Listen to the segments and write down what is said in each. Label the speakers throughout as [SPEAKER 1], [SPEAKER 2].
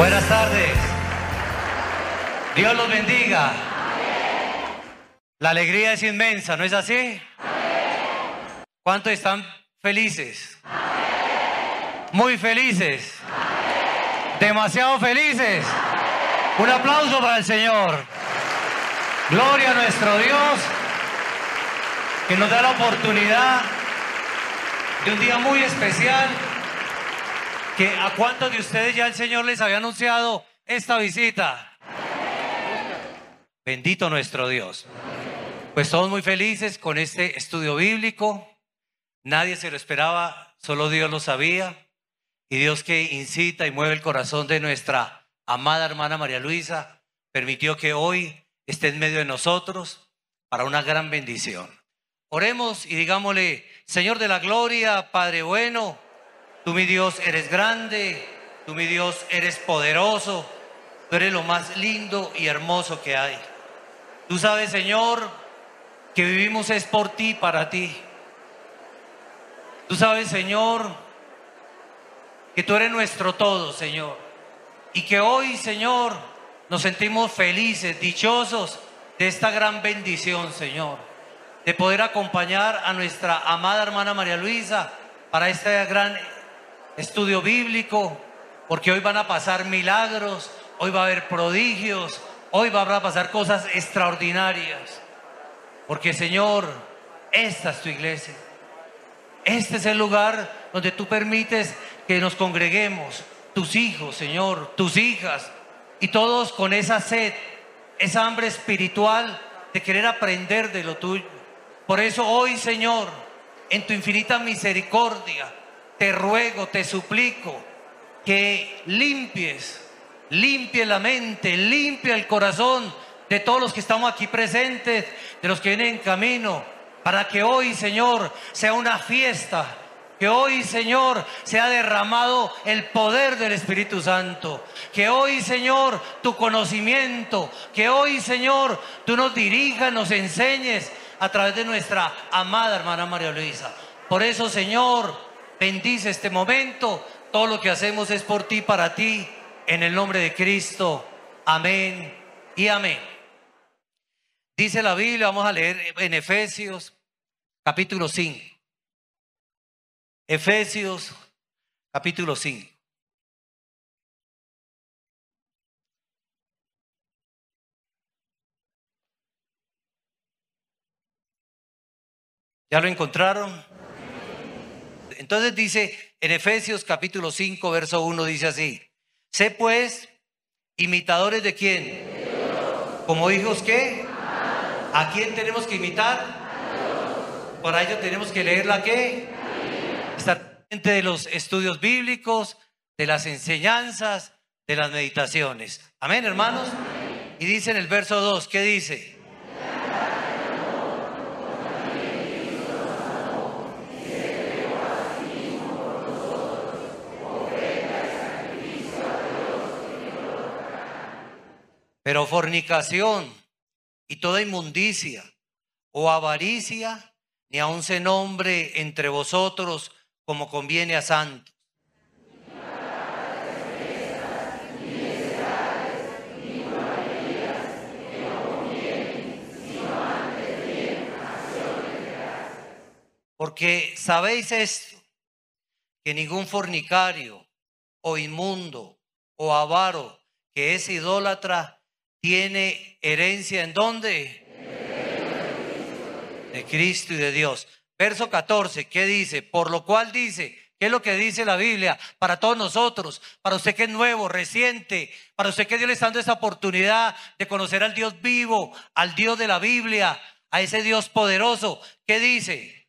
[SPEAKER 1] Buenas tardes. Dios los bendiga. La alegría es inmensa, ¿no es así? ¿Cuántos están felices? Muy felices. Demasiado felices. Un aplauso para el Señor. Gloria a nuestro Dios que nos da la oportunidad de un día muy especial a cuántos de ustedes ya el Señor les había anunciado esta visita. Bendito nuestro Dios. Pues todos muy felices con este estudio bíblico. Nadie se lo esperaba, solo Dios lo sabía. Y Dios que incita y mueve el corazón de nuestra amada hermana María Luisa, permitió que hoy esté en medio de nosotros para una gran bendición. Oremos y digámosle, Señor de la gloria, Padre bueno, Tú mi Dios eres grande, tú mi Dios eres poderoso, tú eres lo más lindo y hermoso que hay. Tú sabes, Señor, que vivimos es por ti, para ti. Tú sabes, Señor, que tú eres nuestro todo, Señor. Y que hoy, Señor, nos sentimos felices, dichosos de esta gran bendición, Señor. De poder acompañar a nuestra amada hermana María Luisa para esta gran estudio bíblico, porque hoy van a pasar milagros, hoy va a haber prodigios, hoy van a pasar cosas extraordinarias. Porque Señor, esta es tu iglesia. Este es el lugar donde tú permites que nos congreguemos, tus hijos, Señor, tus hijas, y todos con esa sed, esa hambre espiritual de querer aprender de lo tuyo. Por eso hoy, Señor, en tu infinita misericordia, te ruego, te suplico que limpies, limpie la mente, limpie el corazón de todos los que estamos aquí presentes, de los que vienen en camino, para que hoy, Señor, sea una fiesta. Que hoy, Señor, sea derramado el poder del Espíritu Santo. Que hoy, Señor, tu conocimiento, que hoy, Señor, tú nos dirijas, nos enseñes a través de nuestra amada hermana María Luisa. Por eso, Señor, Bendice este momento. Todo lo que hacemos es por ti, para ti, en el nombre de Cristo. Amén y amén. Dice la Biblia, vamos a leer en Efesios capítulo 5. Efesios capítulo 5. ¿Ya lo encontraron? Entonces dice en Efesios capítulo 5, verso 1, dice así, sé pues imitadores de quién? Como hijos qué? ¿A quién tenemos que imitar? Para ello tenemos que leer la qué? Estar pendiente de los estudios bíblicos, de las enseñanzas, de las meditaciones. Amén, hermanos. Y dice en el verso 2, ¿qué dice? Pero fornicación y toda inmundicia o avaricia, ni aun se nombre entre vosotros como conviene a santos. Porque sabéis esto, que ningún fornicario o inmundo o avaro que es idólatra tiene herencia en dónde? De Cristo y de Dios. Verso 14, ¿qué dice? Por lo cual dice, ¿qué es lo que dice la Biblia para todos nosotros? Para usted que es nuevo, reciente, para usted que Dios le está dando esa oportunidad de conocer al Dios vivo, al Dios de la Biblia, a ese Dios poderoso. ¿Qué dice?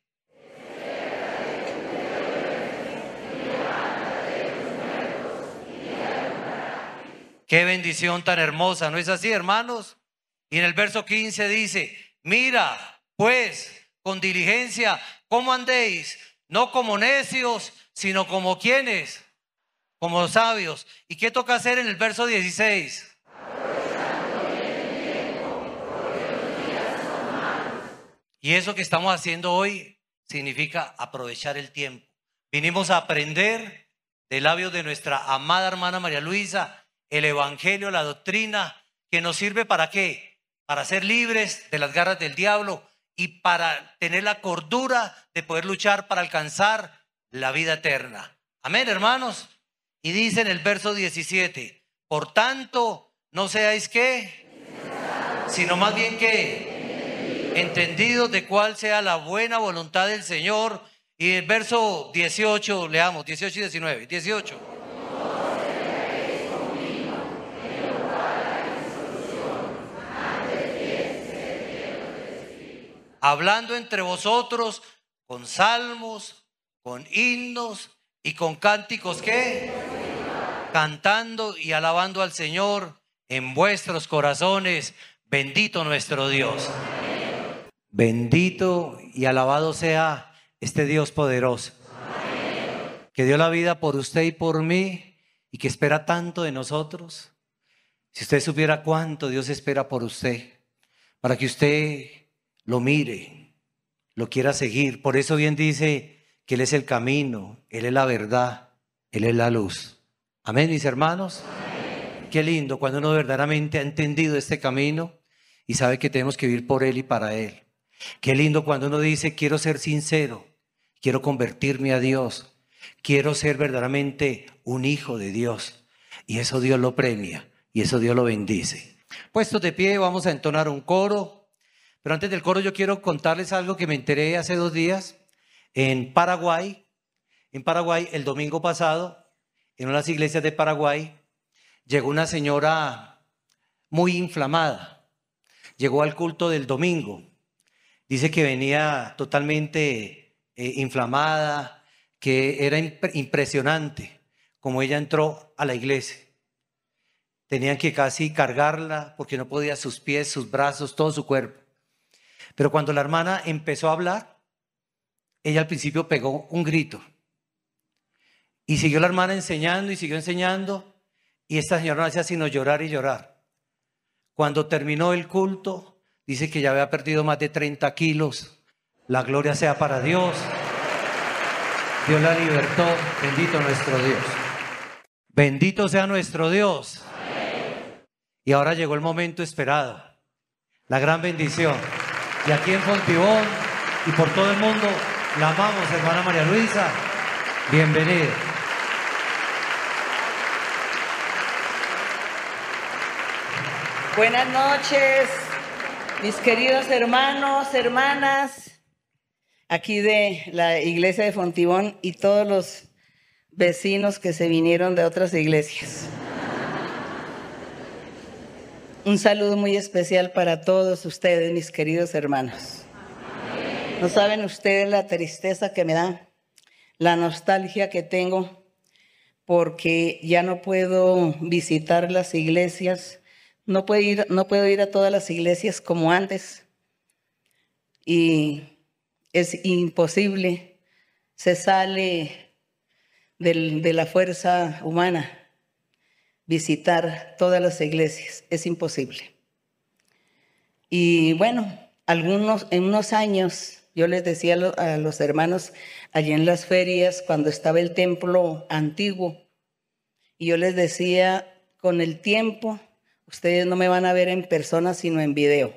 [SPEAKER 1] Qué bendición tan hermosa, ¿no es así, hermanos? Y en el verso 15 dice, mira, pues, con diligencia, ¿cómo andéis? No como necios, sino como quienes, como sabios. ¿Y qué toca hacer en el verso 16? Y eso que estamos haciendo hoy significa aprovechar el tiempo. Vinimos a aprender de labios de nuestra amada hermana María Luisa el Evangelio, la doctrina, que nos sirve para qué? Para ser libres de las garras del diablo y para tener la cordura de poder luchar para alcanzar la vida eterna. Amén, hermanos. Y dice en el verso 17, por tanto, no seáis qué, sino más bien que entendidos de cuál sea la buena voluntad del Señor. Y el verso 18, leamos, 18 y 19, 18. Hablando entre vosotros con salmos, con himnos y con cánticos que cantando y alabando al Señor en vuestros corazones. Bendito nuestro Dios. Bendito y alabado sea este Dios poderoso. Que dio la vida por usted y por mí y que espera tanto de nosotros. Si usted supiera cuánto Dios espera por usted, para que usted lo mire, lo quiera seguir. Por eso bien dice que Él es el camino, Él es la verdad, Él es la luz. Amén, mis hermanos. Qué lindo cuando uno verdaderamente ha entendido este camino y sabe que tenemos que vivir por Él y para Él. Qué lindo cuando uno dice, quiero ser sincero, quiero convertirme a Dios, quiero ser verdaderamente un hijo de Dios. Y eso Dios lo premia y eso Dios lo bendice. Puestos de pie, vamos a entonar un coro. Pero antes del coro yo quiero contarles algo que me enteré hace dos días en Paraguay. En Paraguay, el domingo pasado, en unas iglesias de Paraguay, llegó una señora muy inflamada. Llegó al culto del domingo. Dice que venía totalmente eh, inflamada, que era impresionante como ella entró a la iglesia. Tenían que casi cargarla porque no podía sus pies, sus brazos, todo su cuerpo. Pero cuando la hermana empezó a hablar, ella al principio pegó un grito. Y siguió la hermana enseñando y siguió enseñando. Y esta señora no hacía sino llorar y llorar. Cuando terminó el culto, dice que ya había perdido más de 30 kilos. La gloria sea para Dios. Dios la libertó. Bendito nuestro Dios. Bendito sea nuestro Dios. Y ahora llegó el momento esperado. La gran bendición. Y aquí en Fontibón y por todo el mundo, la amamos, hermana María Luisa. Bienvenida.
[SPEAKER 2] Buenas noches, mis queridos hermanos, hermanas, aquí de la iglesia de Fontibón y todos los vecinos que se vinieron de otras iglesias. Un saludo muy especial para todos ustedes, mis queridos hermanos. No saben ustedes la tristeza que me da, la nostalgia que tengo, porque ya no puedo visitar las iglesias, no puedo ir, no puedo ir a todas las iglesias como antes. Y es imposible, se sale de la fuerza humana visitar todas las iglesias. Es imposible. Y bueno, algunos, en unos años, yo les decía a los hermanos allí en las ferias, cuando estaba el templo antiguo, y yo les decía, con el tiempo, ustedes no me van a ver en persona, sino en video.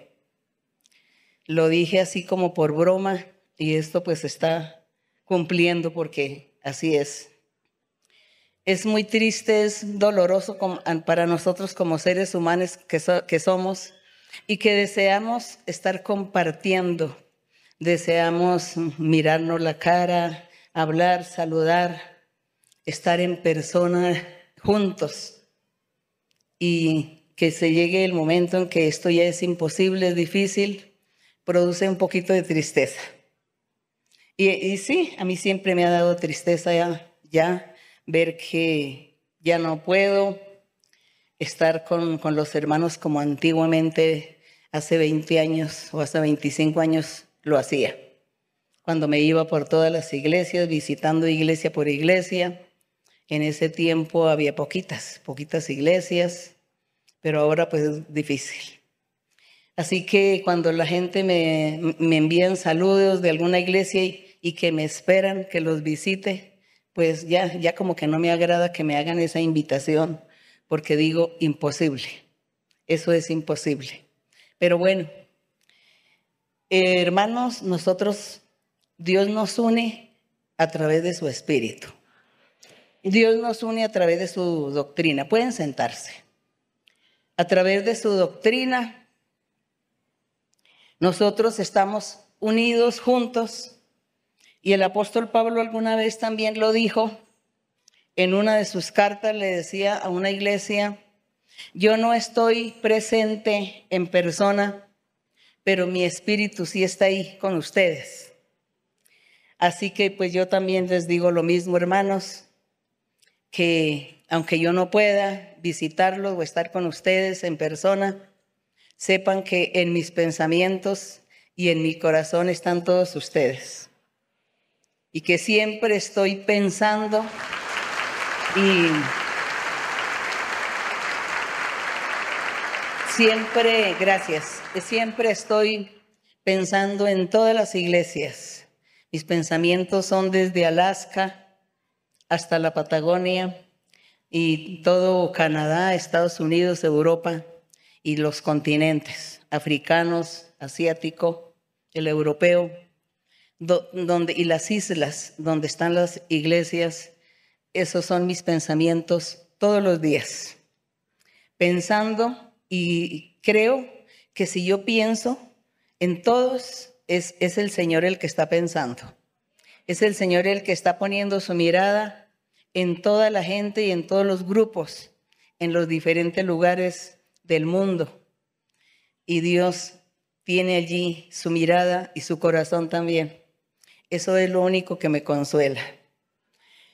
[SPEAKER 2] Lo dije así como por broma, y esto pues está cumpliendo porque así es es muy triste, es doloroso para nosotros como seres humanos que, somos y que deseamos estar compartiendo, deseamos mirarnos la cara, hablar, saludar, estar en persona juntos y que se llegue el momento en que esto ya es imposible, es difícil, produce un poquito de tristeza. Y, sí, a mí siempre me ha dado tristeza ya, ya ver que ya no puedo estar con, los hermanos como antiguamente hace 20 años o hace 25 años lo hacía. Cuando me iba por todas las iglesias, visitando iglesia por iglesia. En ese tiempo había poquitas, poquitas iglesias, pero ahora pues es difícil. Así que cuando la gente me, me envían saludos de alguna iglesia y que me esperan que los visite, pues ya, ya como que no me agrada que me hagan esa invitación, porque digo imposible. Eso es imposible. Pero bueno, hermanos, nosotros, Dios nos une a través de su espíritu. Dios nos une a través de su doctrina. Pueden sentarse. A través de su doctrina, nosotros estamos unidos juntos. Y el apóstol Pablo alguna vez también lo dijo. En una de sus cartas le decía a una iglesia, yo no estoy presente en persona, pero mi espíritu sí está ahí con ustedes. Así que pues yo también les digo lo mismo, hermanos que aunque yo no pueda visitarlos o estar con ustedes en persona, sepan que en mis pensamientos y en mi corazón están todos ustedes. Y que siempre estoy pensando y siempre, gracias, siempre estoy pensando en todas las iglesias. Mis pensamientos son desde Alaska hasta la Patagonia y todo Canadá, Estados Unidos, Europa y los continentes africanos, asiático, el europeo, donde, y las islas donde están las iglesias. Esos son mis pensamientos todos los días. Pensando y creo que si yo pienso en todos, es, es el Señor el que está pensando. Es el Señor el que está poniendo su mirada en toda la gente y en todos los grupos, en los diferentes lugares del mundo. Y Dios tiene allí su mirada y su corazón también. Eso es lo único que me consuela.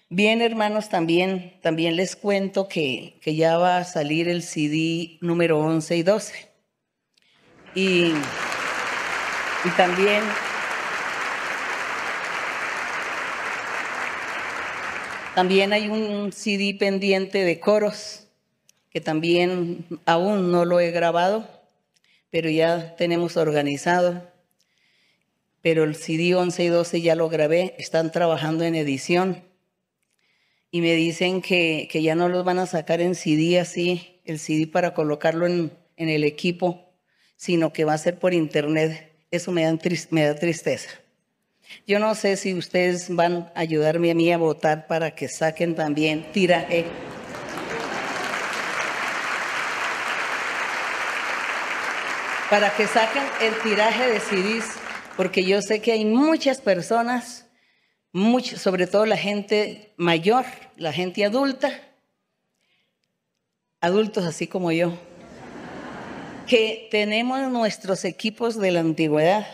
[SPEAKER 2] Bien, hermanos, también, también les cuento que, que ya va a salir el CD número 11 y 12. Y, y también También hay un CD pendiente de coros que también aún no lo he grabado, pero ya tenemos organizado. Pero el CD 11 y 12 ya lo grabé, están trabajando en edición. Y me dicen que, que ya no los van a sacar en CD así, el CD para colocarlo en, en el equipo, sino que va a ser por internet. Eso me da, me da tristeza. Yo no sé si ustedes van a ayudarme a mí a votar para que saquen también tiraje. Para que saquen el tiraje de CDs, porque yo sé que hay muchas personas, sobre todo la gente mayor, la gente adulta, adultos así como yo, que tenemos nuestros equipos de la antigüedad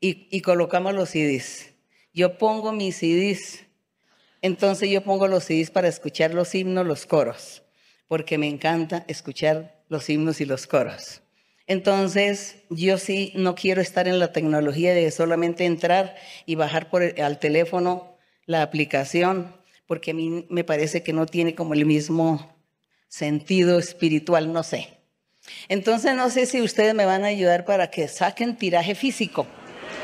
[SPEAKER 2] y, colocamos los CDs. Yo pongo mis CDs, entonces yo pongo los CDs para escuchar los himnos, los coros, porque me encanta escuchar los himnos y los coros. Entonces, yo sí no quiero estar en la tecnología de solamente entrar y bajar por al teléfono la aplicación, porque a mí me parece que no tiene como el mismo sentido espiritual, no sé. Entonces, no sé si ustedes me van a ayudar para que saquen tiraje físico.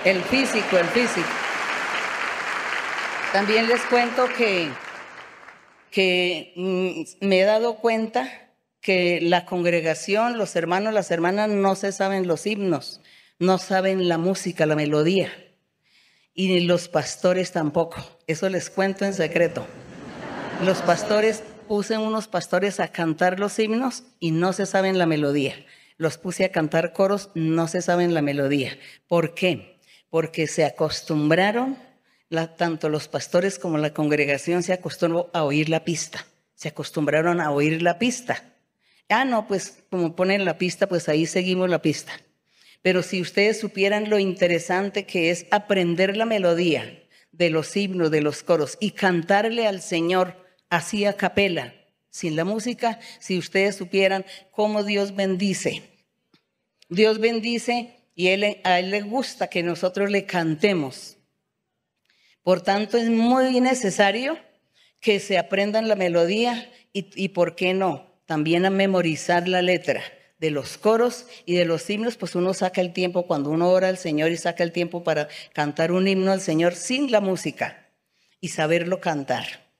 [SPEAKER 2] El físico, el físico. También les cuento que, que mm, me he dado cuenta que la congregación, los hermanos, las hermanas no se saben los himnos, no saben la música, la melodía. Y los pastores tampoco. Eso les cuento en secreto. Los pastores, puse unos pastores a cantar los himnos y no se saben la melodía. Los puse a cantar coros, no se saben la melodía. ¿Por qué? porque se acostumbraron, tanto los pastores como la congregación se acostumbró a oír la pista, se acostumbraron a oír la pista. Ah, no, pues como ponen la pista, pues ahí seguimos la pista. Pero si ustedes supieran lo interesante que es aprender la melodía de los himnos, de los coros y cantarle al Señor así a capela, sin la música, si ustedes supieran cómo Dios bendice. Dios bendice y a Él le gusta que nosotros le cantemos. Por tanto, es muy necesario que se aprendan la melodía y, ¿por qué no? También a memorizar la letra de los coros y de los himnos, pues uno saca el tiempo cuando uno ora al Señor y saca el tiempo para cantar un himno al Señor sin la música y saberlo cantar.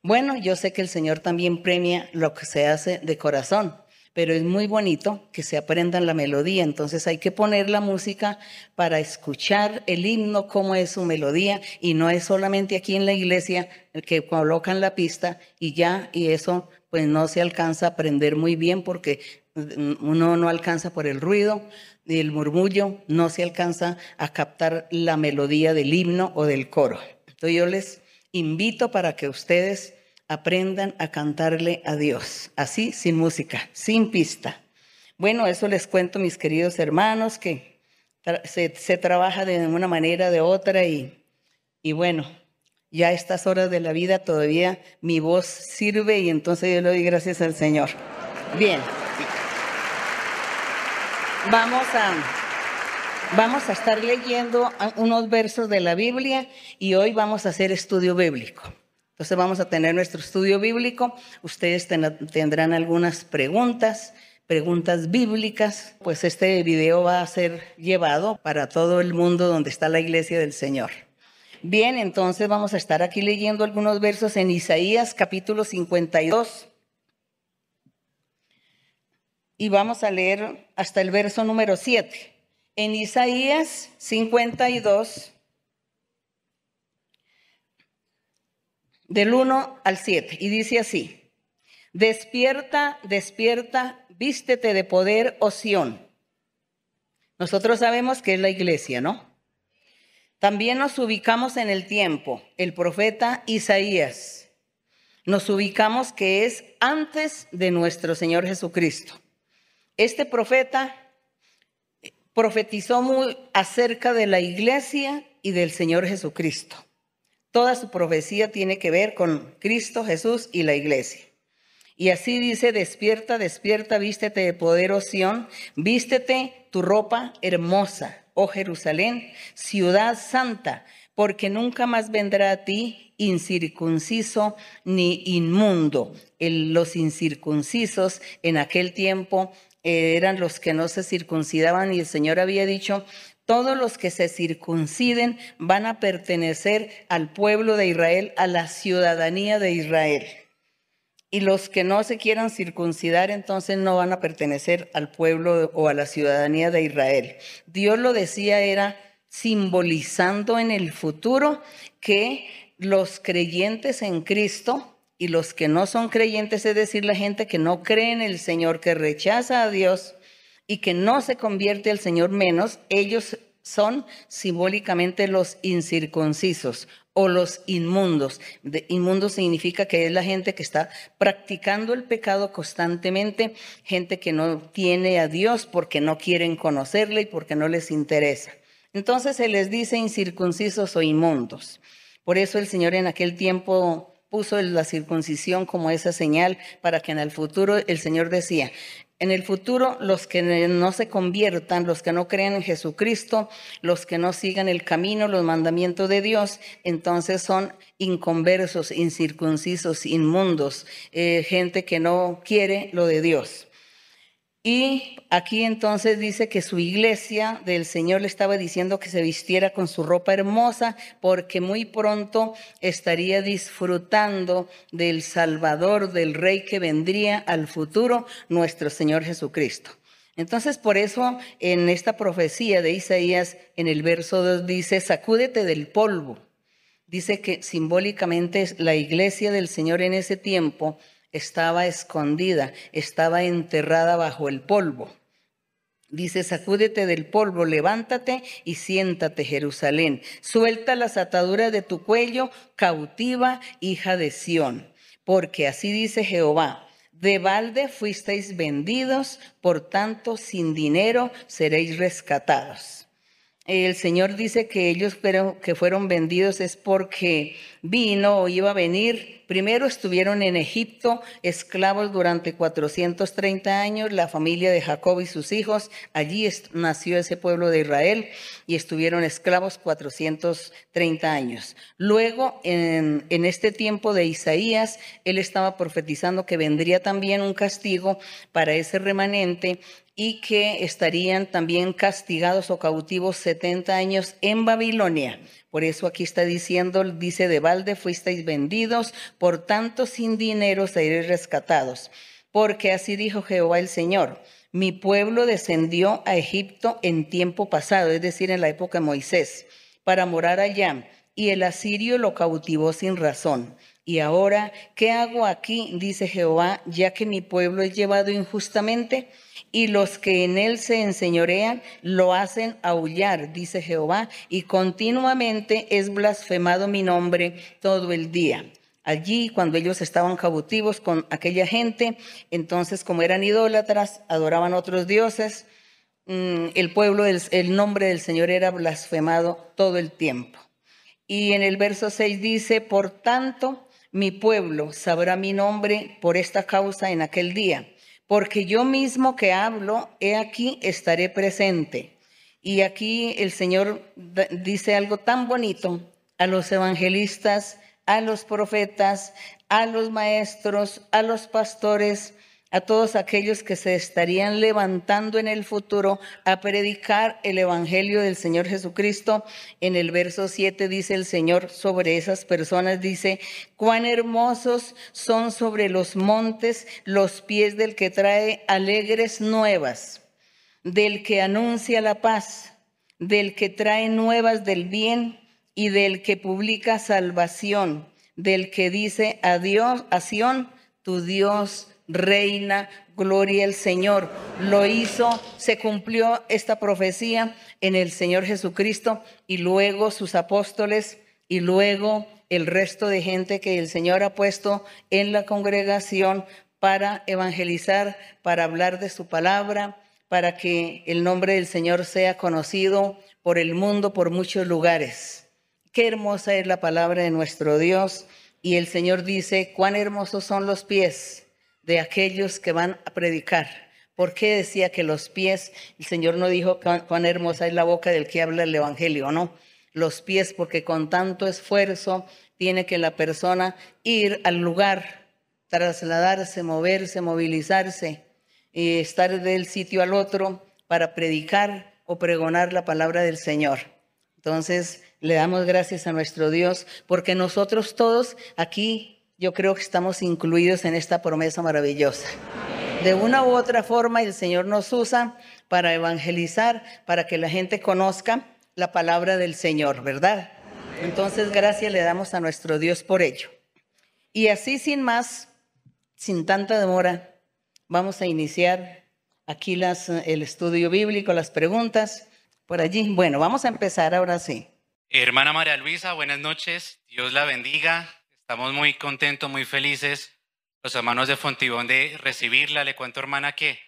[SPEAKER 2] Bueno, yo sé que el Señor también premia lo que se hace de corazón, pero es muy bonito que se aprendan la melodía, entonces hay que poner la música para escuchar el himno, cómo es su melodía, y no es solamente aquí en la iglesia que colocan la pista y ya, y eso pues no se alcanza a aprender muy bien porque uno no alcanza por el ruido el murmullo, no se alcanza a captar la melodía del himno o del coro. Entonces yo les invito para que ustedes aprendan a cantarle a Dios, así sin música, sin pista. Bueno, eso les cuento, mis queridos hermanos, que se, trabaja de una manera, de otra, y, y bueno, ya a estas horas de la vida todavía mi voz sirve y entonces yo le doy gracias al Señor. Bien. Vamos a, vamos a estar leyendo unos versos de la Biblia y hoy vamos a hacer estudio bíblico. Entonces vamos a tener nuestro estudio bíblico. Ustedes tendrán algunas preguntas, preguntas bíblicas. Pues este video va a ser llevado para todo el mundo donde está la iglesia del Señor. Bien, entonces vamos a estar aquí leyendo algunos versos en Isaías capítulo 52. Y vamos a leer hasta el verso número 7. En Isaías 52, del 1 al 7. Y dice así, despierta, despierta, vístete de poder, oh Nosotros sabemos que es la iglesia, ¿no? También nos ubicamos en el tiempo, el profeta Isaías. Nos ubicamos que es antes de nuestro Señor Jesucristo. Este profeta profetizó muy acerca de la iglesia y del Señor Jesucristo. Toda su profecía tiene que ver con Cristo Jesús y la iglesia. Y así dice, despierta, despierta, vístete de poder, oh vístete tu ropa hermosa, oh Jerusalén, ciudad santa, porque nunca más vendrá a ti incircunciso ni inmundo. los incircuncisos en aquel tiempo eran los que no se circuncidaban y el Señor había dicho, todos los que se circunciden van a pertenecer al pueblo de Israel, a la ciudadanía de Israel. Y los que no se quieran circuncidar, entonces no van a pertenecer al pueblo o a la ciudadanía de Israel. Dios lo decía, era simbolizando en el futuro que los creyentes en Cristo y los que no son creyentes, es decir, la gente que no cree en el Señor, que rechaza a Dios, y que no se convierte al Señor menos, ellos son simbólicamente los incircuncisos o los inmundos. inmundo significa que es la gente que está practicando el pecado constantemente, gente que no tiene a Dios porque no quieren conocerle y porque no les interesa. Entonces se les dice incircuncisos o inmundos. Por eso el Señor en aquel tiempo puso la circuncisión como esa señal para que en el futuro el Señor decía, en el futuro, los que no se conviertan, los que no crean en Jesucristo, los que no sigan el camino, los mandamientos de Dios, entonces son inconversos, incircuncisos, inmundos, eh, gente que no quiere lo de Dios. Y aquí entonces dice que su iglesia del Señor le estaba diciendo que se vistiera con su ropa hermosa porque muy pronto estaría disfrutando del Salvador, del Rey que vendría al futuro, nuestro Señor Jesucristo. Entonces por eso en esta profecía de Isaías en el verso 2 dice, sacúdete del polvo. Dice que simbólicamente la iglesia del Señor en ese tiempo estaba escondida, estaba enterrada bajo el polvo. Dice, sacúdete del polvo, levántate y siéntate, Jerusalén. Suelta las ataduras de tu cuello, cautiva, hija de Sión. Porque así dice Jehová, de balde fuisteis vendidos, por tanto sin dinero seréis rescatados. El Señor dice que ellos que fueron vendidos es porque vino o iba a venir Primero estuvieron en Egipto esclavos durante 430 años, la familia de Jacob y sus hijos. Allí nació ese pueblo de Israel y estuvieron esclavos 430 años. Luego, en este tiempo de Isaías, él estaba profetizando que vendría también un castigo para ese remanente y que estarían también castigados o cautivos 70 años en Babilonia. Por eso aquí está diciendo, dice de balde, fuisteis vendidos, por tanto sin dinero seréis rescatados. Porque así dijo Jehová el Señor, mi pueblo descendió a Egipto en tiempo pasado, es decir, en la época de Moisés, para morar allá, y el asirio lo cautivó sin razón. Y ahora, ¿qué hago aquí? dice Jehová, ya que mi pueblo es llevado injustamente y los que en él se enseñorean lo hacen aullar, dice Jehová, y continuamente es blasfemado mi nombre todo el día. Allí, cuando ellos estaban cautivos con aquella gente, entonces como eran idólatras, adoraban otros dioses, mm, el pueblo, el nombre del Señor era blasfemado todo el tiempo. Y en el verso 6 dice, por tanto, mi pueblo sabrá mi nombre por esta causa en aquel día, porque yo mismo que hablo, he aquí estaré presente. Y aquí el Señor dice algo tan bonito a los evangelistas, a los profetas, a los maestros, a los pastores, a todos aquellos que se estarían levantando en el futuro a predicar el Evangelio del Señor Jesucristo. En el verso 7 dice el Señor sobre esas personas, dice, cuán hermosos son sobre los montes los pies del que trae alegres nuevas, del que anuncia la paz, del que trae nuevas del bien y del que publica salvación, del que dice adiós a Sión, tu Dios reina, gloria al Señor. Lo hizo, se cumplió esta profecía en el Señor Jesucristo y luego sus apóstoles y luego el resto de gente que el Señor ha puesto en la congregación para evangelizar, para hablar de su palabra, para que el nombre del Señor sea conocido por el mundo, por muchos lugares. Qué hermosa es la palabra de nuestro Dios. Y el Señor dice, cuán hermosos son los pies de aquellos que van a predicar. ¿Por qué decía que los pies, el Señor no dijo cuán hermosa es la boca del que habla el Evangelio, no? Los pies, porque con tanto esfuerzo tiene que la persona ir al lugar, trasladarse, moverse, movilizarse y estar del sitio al otro para predicar o pregonar la palabra del Señor. Entonces, le damos gracias a nuestro Dios porque nosotros todos aquí yo creo que estamos incluidos en esta promesa maravillosa. De una u otra forma el Señor nos usa para evangelizar, para que la gente conozca la palabra del Señor, ¿verdad? Entonces, gracias le damos a nuestro Dios por ello. Y así, sin más, sin tanta demora, vamos a iniciar aquí las, el estudio bíblico, las preguntas por allí. Bueno, vamos a empezar ahora sí.
[SPEAKER 3] Hermana María Luisa, buenas noches. Dios la bendiga. Estamos muy contentos, muy felices, los hermanos de Fontibón, de recibirla. Le cuento, hermana, que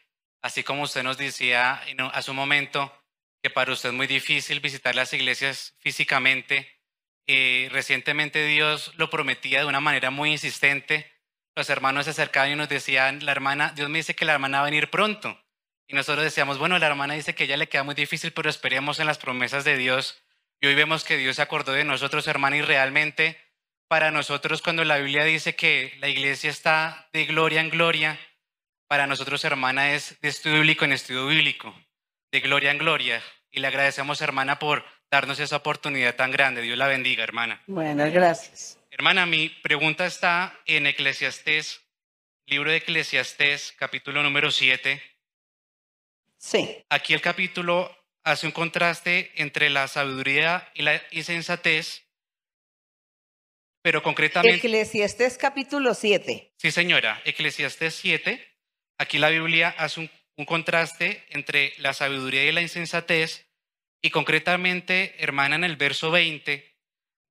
[SPEAKER 3] así como usted nos decía a su momento, que para usted es muy difícil visitar las iglesias físicamente, eh, recientemente Dios lo prometía de una manera muy insistente. Los hermanos se acercaban y nos decían, la hermana, Dios me dice que la hermana va a venir pronto. Y nosotros decíamos, bueno, la hermana dice que ya le queda muy difícil, pero esperemos en las promesas de Dios. Y hoy vemos que Dios se acordó de nosotros, hermana, y realmente para nosotros cuando la Biblia dice que la iglesia está de gloria en gloria, para nosotros, hermana, es de estudio bíblico en estudio bíblico, de gloria en gloria. Y le agradecemos, hermana, por darnos esa oportunidad tan grande. Dios la bendiga, hermana.
[SPEAKER 2] Bueno, gracias.
[SPEAKER 3] Hermana, mi pregunta está en Eclesiastés, libro de Eclesiastés, capítulo número 7.
[SPEAKER 2] Sí.
[SPEAKER 3] Aquí el capítulo hace un contraste entre la sabiduría y la insensatez pero concretamente...
[SPEAKER 2] Eclesiastés capítulo 7.
[SPEAKER 3] Sí, señora, Eclesiastés 7. Aquí la Biblia hace un, un contraste entre la sabiduría y la insensatez. Y concretamente, hermana, en el verso 20,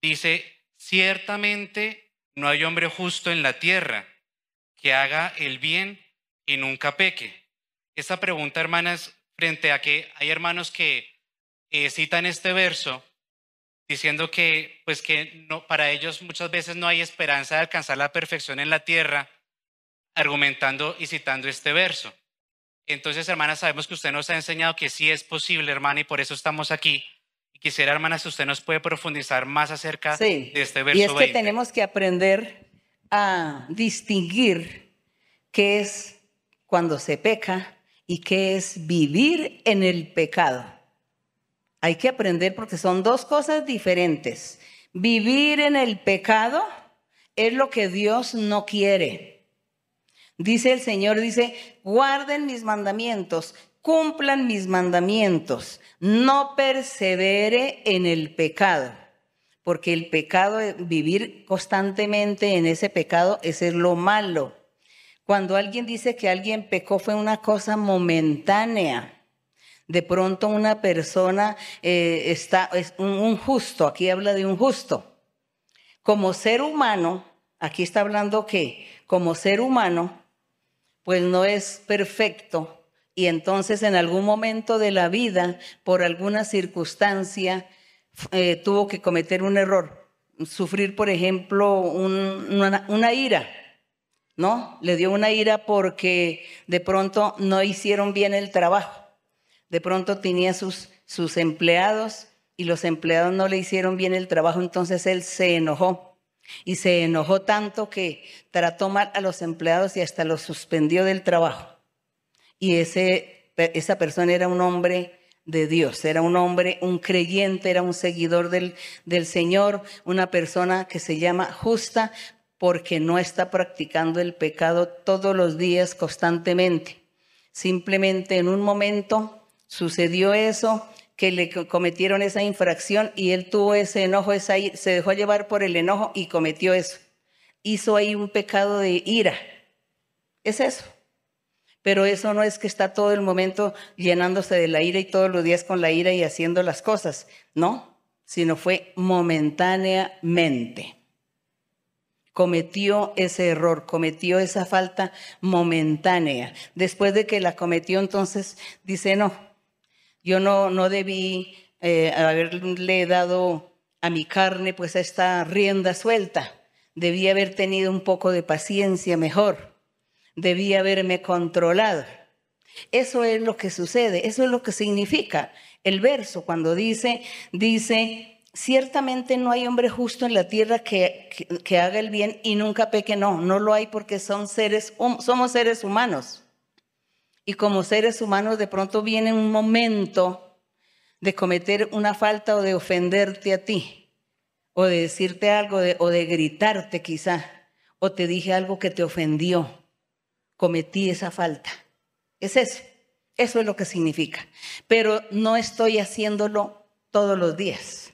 [SPEAKER 3] dice, ciertamente no hay hombre justo en la tierra que haga el bien y nunca peque. Esta pregunta, hermanas, frente a que hay hermanos que eh, citan este verso diciendo que pues que no para ellos muchas veces no hay esperanza de alcanzar la perfección en la tierra, argumentando y citando este verso. Entonces, hermana, sabemos que usted nos ha enseñado que sí es posible, hermana, y por eso estamos aquí. Y quisiera, hermana, si usted nos puede profundizar más acerca de este verso.
[SPEAKER 2] Y es que tenemos que aprender a distinguir qué es cuando se peca y qué es vivir en el pecado. Hay que aprender porque son dos cosas diferentes. Vivir en el pecado es lo que Dios no quiere. Dice el Señor, dice, guarden mis mandamientos, cumplan mis mandamientos, no persevere en el pecado, porque el pecado, vivir constantemente en ese pecado, es lo malo. Cuando alguien dice que alguien pecó fue una cosa momentánea. De pronto una persona eh, está, es un justo, aquí habla de un justo. Como ser humano, aquí está hablando que como ser humano, pues no es perfecto, y entonces en algún momento de la vida, por alguna circunstancia, eh, tuvo que cometer un error, sufrir, por ejemplo, una, una ira, ¿no? Le dio una ira porque de pronto no hicieron bien el trabajo. De pronto tenía sus, sus empleados y los empleados no le hicieron bien el trabajo, entonces él se enojó. Y se enojó tanto que trató mal a los empleados y hasta los suspendió del trabajo y ese, esa persona era un hombre de Dios, era un hombre, un creyente, era un seguidor del, del Señor, una persona que se llama justa porque no está practicando el pecado todos los días constantemente. Simplemente en un momento sucedió eso, que le cometieron esa infracción y él tuvo ese enojo, esa, se dejó llevar por el enojo y cometió eso. Hizo ahí un pecado de ira. Es eso. Pero eso no es que está todo el momento llenándose de la ira y todos los días con la ira y haciendo las cosas, no, sino fue momentáneamente. Cometió ese error, cometió esa falta momentánea. Después de que la cometió, entonces dice, no, yo no, no debí eh, haberle dado a mi carne pues esta rienda suelta. Debí haber tenido un poco de paciencia mejor debía haberme controlado. Eso es lo que sucede, eso es lo que significa el verso cuando dice, dice, ciertamente no hay hombre justo en la tierra que, que, haga el bien y nunca peque, no, no lo hay porque son seres, somos seres humanos. Y como seres humanos de pronto viene un momento de cometer una falta o de ofenderte a ti, o de decirte algo, o de gritarte quizá, o te dije algo que te ofendió cometí esa falta. Es eso. Eso es lo que significa. Pero no estoy haciéndolo todos los días.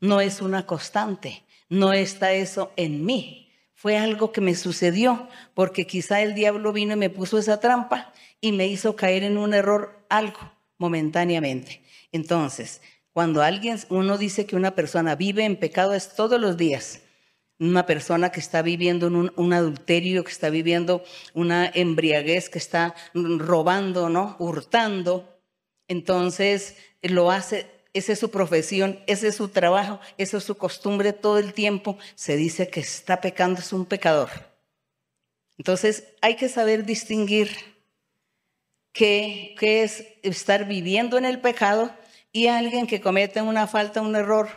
[SPEAKER 2] No es una constante. No está eso en mí. Fue algo que me sucedió porque quizá el diablo vino y me puso esa trampa y me hizo caer en un error algo momentáneamente. Entonces, cuando alguien, uno dice que una persona vive en pecado es todos los días una persona que está viviendo un, un, adulterio, que está viviendo una embriaguez, que está robando, ¿no? Hurtando. Entonces lo hace, esa es su profesión, ese es su trabajo, esa es su costumbre todo el tiempo. Se dice que está pecando, es un pecador. Entonces hay que saber distinguir qué, qué es estar viviendo en el pecado y alguien que comete una falta, un error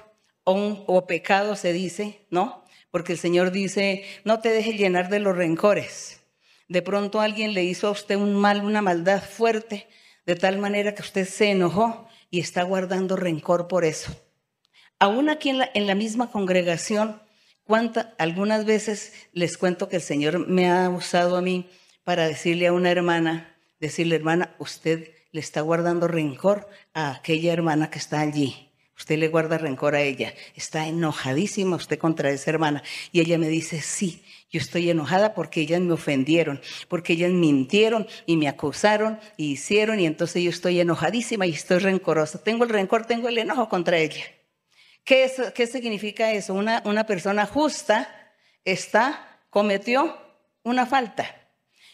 [SPEAKER 2] o, un, o pecado, se dice, ¿no? porque el Señor dice, no te dejes llenar de los rencores. De pronto alguien le hizo a usted un mal, una maldad fuerte, de tal manera que usted se enojó y está guardando rencor por eso. Aún aquí en la, en la misma congregación, cuánta, algunas veces les cuento que el Señor me ha usado a mí para decirle a una hermana, decirle, hermana, usted le está guardando rencor a aquella hermana que está allí. Usted le guarda rencor a ella. Está enojadísima usted contra esa hermana. Y ella me dice, sí, yo estoy enojada porque ellas me ofendieron, porque ellas mintieron y me acusaron y hicieron y entonces yo estoy enojadísima y estoy rencorosa. Tengo el rencor, tengo el enojo contra ella. ¿Qué, qué significa eso? Una, una persona justa está, cometió una falta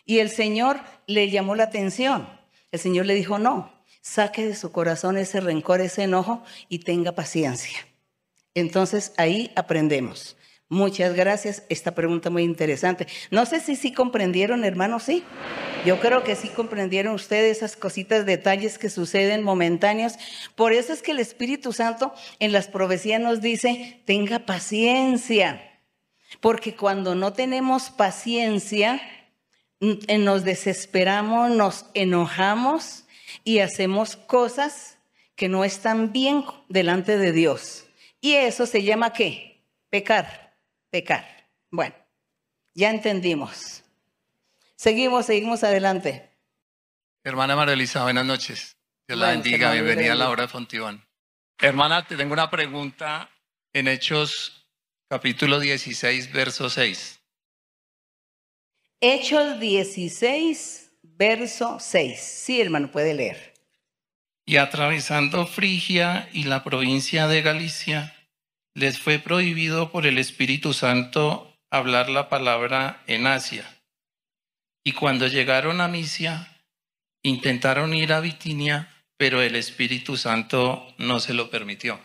[SPEAKER 2] y el Señor le llamó la atención. El Señor le dijo, no, saque de su corazón ese rencor, ese enojo y tenga paciencia. Entonces ahí aprendemos. Muchas gracias. Esta pregunta muy interesante. No sé si sí comprendieron, hermanos, sí. Yo creo que sí comprendieron ustedes esas cositas, detalles que suceden momentáneos. Por eso es que el Espíritu Santo en las profecías nos dice, tenga paciencia. Porque cuando no tenemos paciencia, nos desesperamos, nos enojamos y hacemos cosas que no están bien delante de Dios. Y eso se llama qué? Pecar, pecar. Bueno, ya entendimos. Seguimos, seguimos adelante.
[SPEAKER 4] Hermana María Elisa, buenas noches. Dios la bendiga, bienvenida a la hora de Fontibón. Hermana, te tengo una pregunta en Hechos capítulo 16, verso 6.
[SPEAKER 2] Hechos 16, verso 6. Sí, hermano, puede leer.
[SPEAKER 4] Y atravesando Frigia y la provincia de Galicia, les fue prohibido por el Espíritu Santo hablar la palabra en Asia. Y cuando llegaron a Misia, intentaron ir a Bitinia, pero el Espíritu Santo no se lo permitió.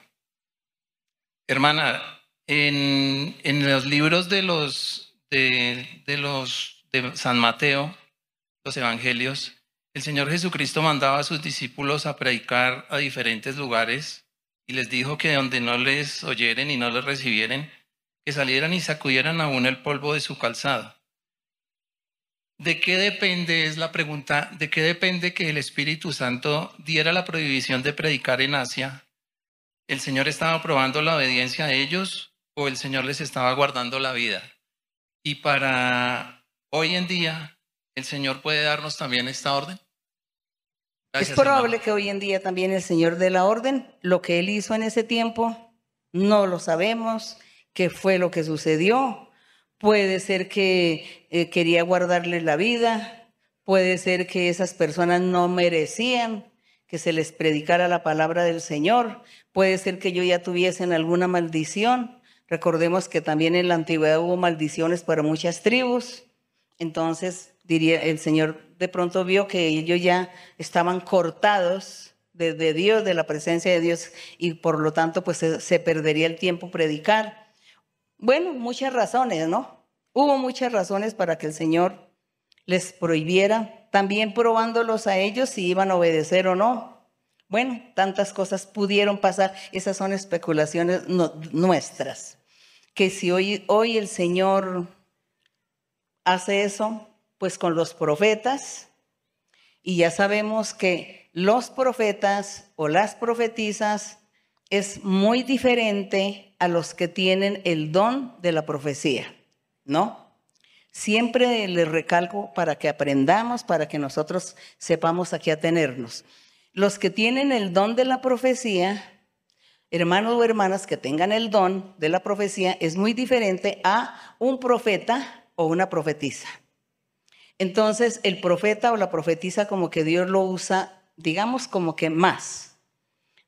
[SPEAKER 4] Hermana, en, los libros de los de, de los de San Mateo, los evangelios, el Señor Jesucristo mandaba a sus discípulos a predicar a diferentes lugares y les dijo que donde no les oyeren y no les recibieren, que salieran y sacudieran aún el polvo de su calzado. ¿De qué depende, es la pregunta, de qué depende que el Espíritu Santo diera la prohibición de predicar en Asia? ¿El Señor estaba probando la obediencia de ellos o el Señor les estaba guardando la vida? Y para hoy en día, ¿el Señor puede darnos también esta orden?
[SPEAKER 2] es probable que hoy en día también el Señor dé la orden. Lo que Él hizo en ese tiempo, no lo sabemos. ¿Qué fue lo que sucedió? Puede ser que eh, quería guardarles la vida, puede ser que esas personas no merecían que se les predicara la palabra del Señor, puede ser que yo ya tuviesen alguna maldición. Recordemos que también en la antigüedad hubo maldiciones para muchas tribus. Entonces, diría, el Señor de pronto vio que ellos ya estaban cortados de, Dios, de la presencia de Dios, y por lo tanto, pues se perdería el tiempo predicar. Bueno, muchas razones, ¿no? Hubo muchas razones para que el Señor les prohibiera, también probándolos a ellos si iban a obedecer o no. Bueno, tantas cosas pudieron pasar, esas son especulaciones nuestras. Que si hoy, hoy el Señor hace eso, pues con los profetas, y ya sabemos que los profetas o las profetizas es muy diferente a los que tienen el don de la profecía, ¿no? Siempre les recalco para que aprendamos, para que nosotros sepamos a qué atenernos. Los que tienen el don de la profecía, hermanos o hermanas que tengan el don de la profecía, es muy diferente a un profeta o una profetisa. Entonces, el profeta o la profetisa como que Dios lo usa, digamos, como que más,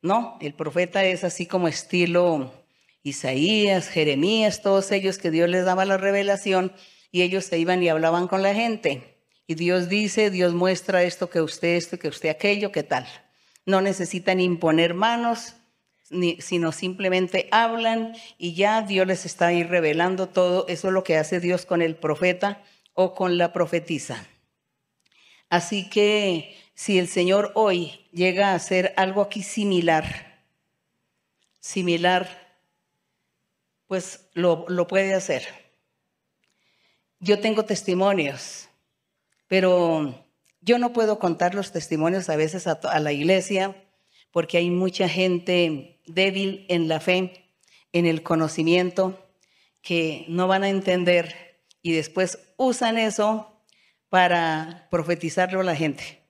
[SPEAKER 2] no, el profeta es así como estilo Isaías, Jeremías, todos ellos que Dios les daba la revelación y ellos se iban y hablaban con la gente. Y Dios dice, Dios muestra esto, que usted esto, que usted aquello, ¿qué tal? No necesitan imponer manos, sino simplemente hablan y ya Dios les está ahí revelando todo. Eso es lo que hace Dios con el profeta o con la profetisa. Así que si el Señor hoy llega a hacer algo aquí similar, similar, pues lo, puede hacer. Yo tengo testimonios, pero yo no puedo contar los testimonios a veces a la iglesia porque hay mucha gente débil en la fe, en el conocimiento, que no van a entender y después usan eso para profetizarlo a la gente.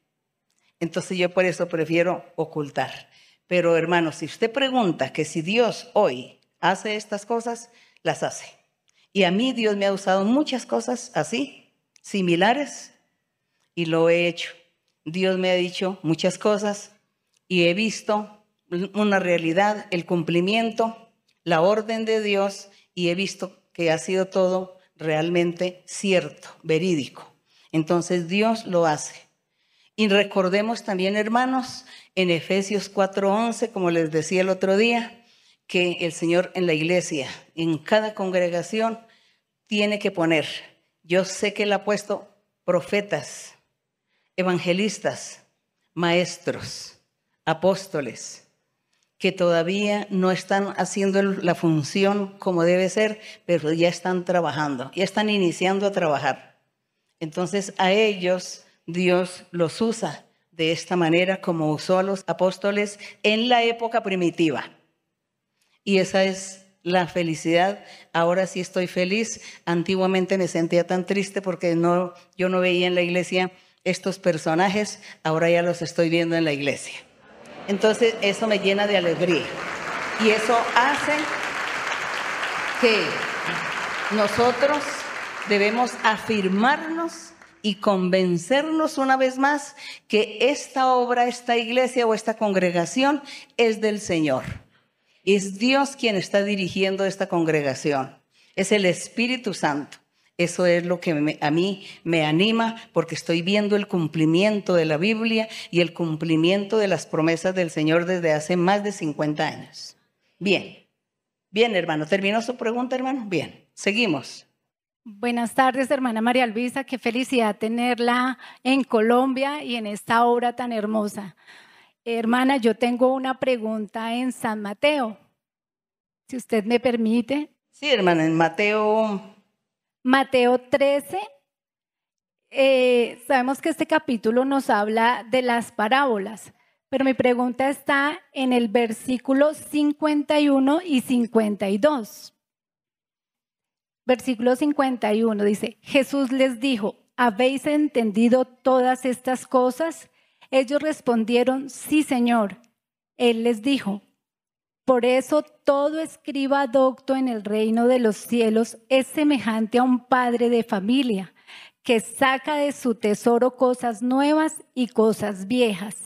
[SPEAKER 2] Entonces yo por eso prefiero ocultar. Pero hermano, si usted pregunta que si Dios hoy hace estas cosas, las hace. Y a mí Dios me ha usado muchas cosas así, similares, y lo he hecho. Dios me ha dicho muchas cosas y he visto una realidad, el cumplimiento, la orden de Dios, y he visto que ha sido todo realmente cierto, verídico. Entonces Dios lo hace. Y recordemos también, hermanos, en Efesios 4:11, como les decía el otro día, que el Señor en la iglesia, en cada congregación, tiene que poner, yo sé que Él ha puesto profetas, evangelistas, maestros, apóstoles, que todavía no están haciendo la función como debe ser, pero ya están trabajando, ya están iniciando a trabajar. Entonces a ellos Dios los usa de esta manera como usó a los apóstoles en la época primitiva. Y esa es la felicidad. Ahora sí estoy feliz. Antiguamente me sentía tan triste porque no, yo no veía en la iglesia estos personajes. Ahora ya los estoy viendo en la iglesia. Entonces eso me llena de alegría. Y eso hace que nosotros debemos afirmarnos y convencernos una vez más que esta obra, esta iglesia o esta congregación es del Señor. Es Dios quien está dirigiendo esta congregación. Es el Espíritu Santo. Eso es lo que a mí me anima porque estoy viendo el cumplimiento de la Biblia y el cumplimiento de las promesas del Señor desde hace más de 50 años. Bien, bien hermano. ¿Terminó su pregunta hermano? Bien, seguimos.
[SPEAKER 5] Buenas tardes, hermana María Luisa. Qué felicidad tenerla en Colombia y en esta obra tan hermosa. Hermana, yo tengo una pregunta en San Mateo, si usted me permite.
[SPEAKER 2] Sí, hermana, en Mateo
[SPEAKER 5] Mateo 13, eh, sabemos que este capítulo nos habla de las parábolas, pero mi pregunta está en el versículo 51 y 52. Versículo 51 dice, Jesús les dijo, ¿habéis entendido todas estas cosas? Ellos respondieron, sí, Señor. Él les dijo, por eso todo escriba docto en el reino de los cielos es semejante a un padre de familia que saca de su tesoro cosas nuevas y cosas viejas.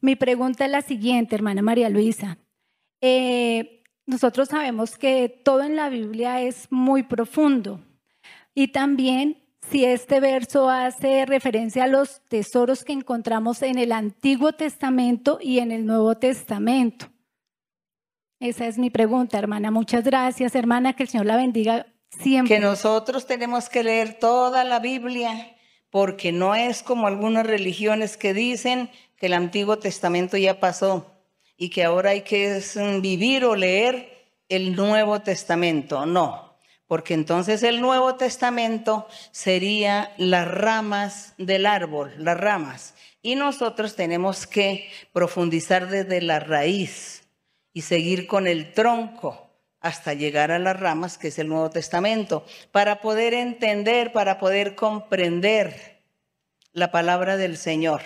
[SPEAKER 5] Mi pregunta es la siguiente, hermana María Luisa. Eh, nosotros sabemos que todo en la Biblia es muy profundo y también si este verso hace referencia a los tesoros que encontramos en el Antiguo Testamento y en el Nuevo Testamento. Esa es mi pregunta, hermana. Muchas gracias, hermana. Que el Señor la bendiga siempre.
[SPEAKER 2] Que nosotros tenemos que leer toda la Biblia, porque no es como algunas religiones que dicen que el Antiguo Testamento ya pasó y que ahora hay que vivir o leer el Nuevo Testamento. No, porque entonces el Nuevo Testamento sería las ramas del árbol, las ramas. Y nosotros tenemos que profundizar desde la raíz y seguir con el tronco hasta llegar a las ramas, que es el Nuevo Testamento, para poder entender, para poder comprender la palabra del Señor.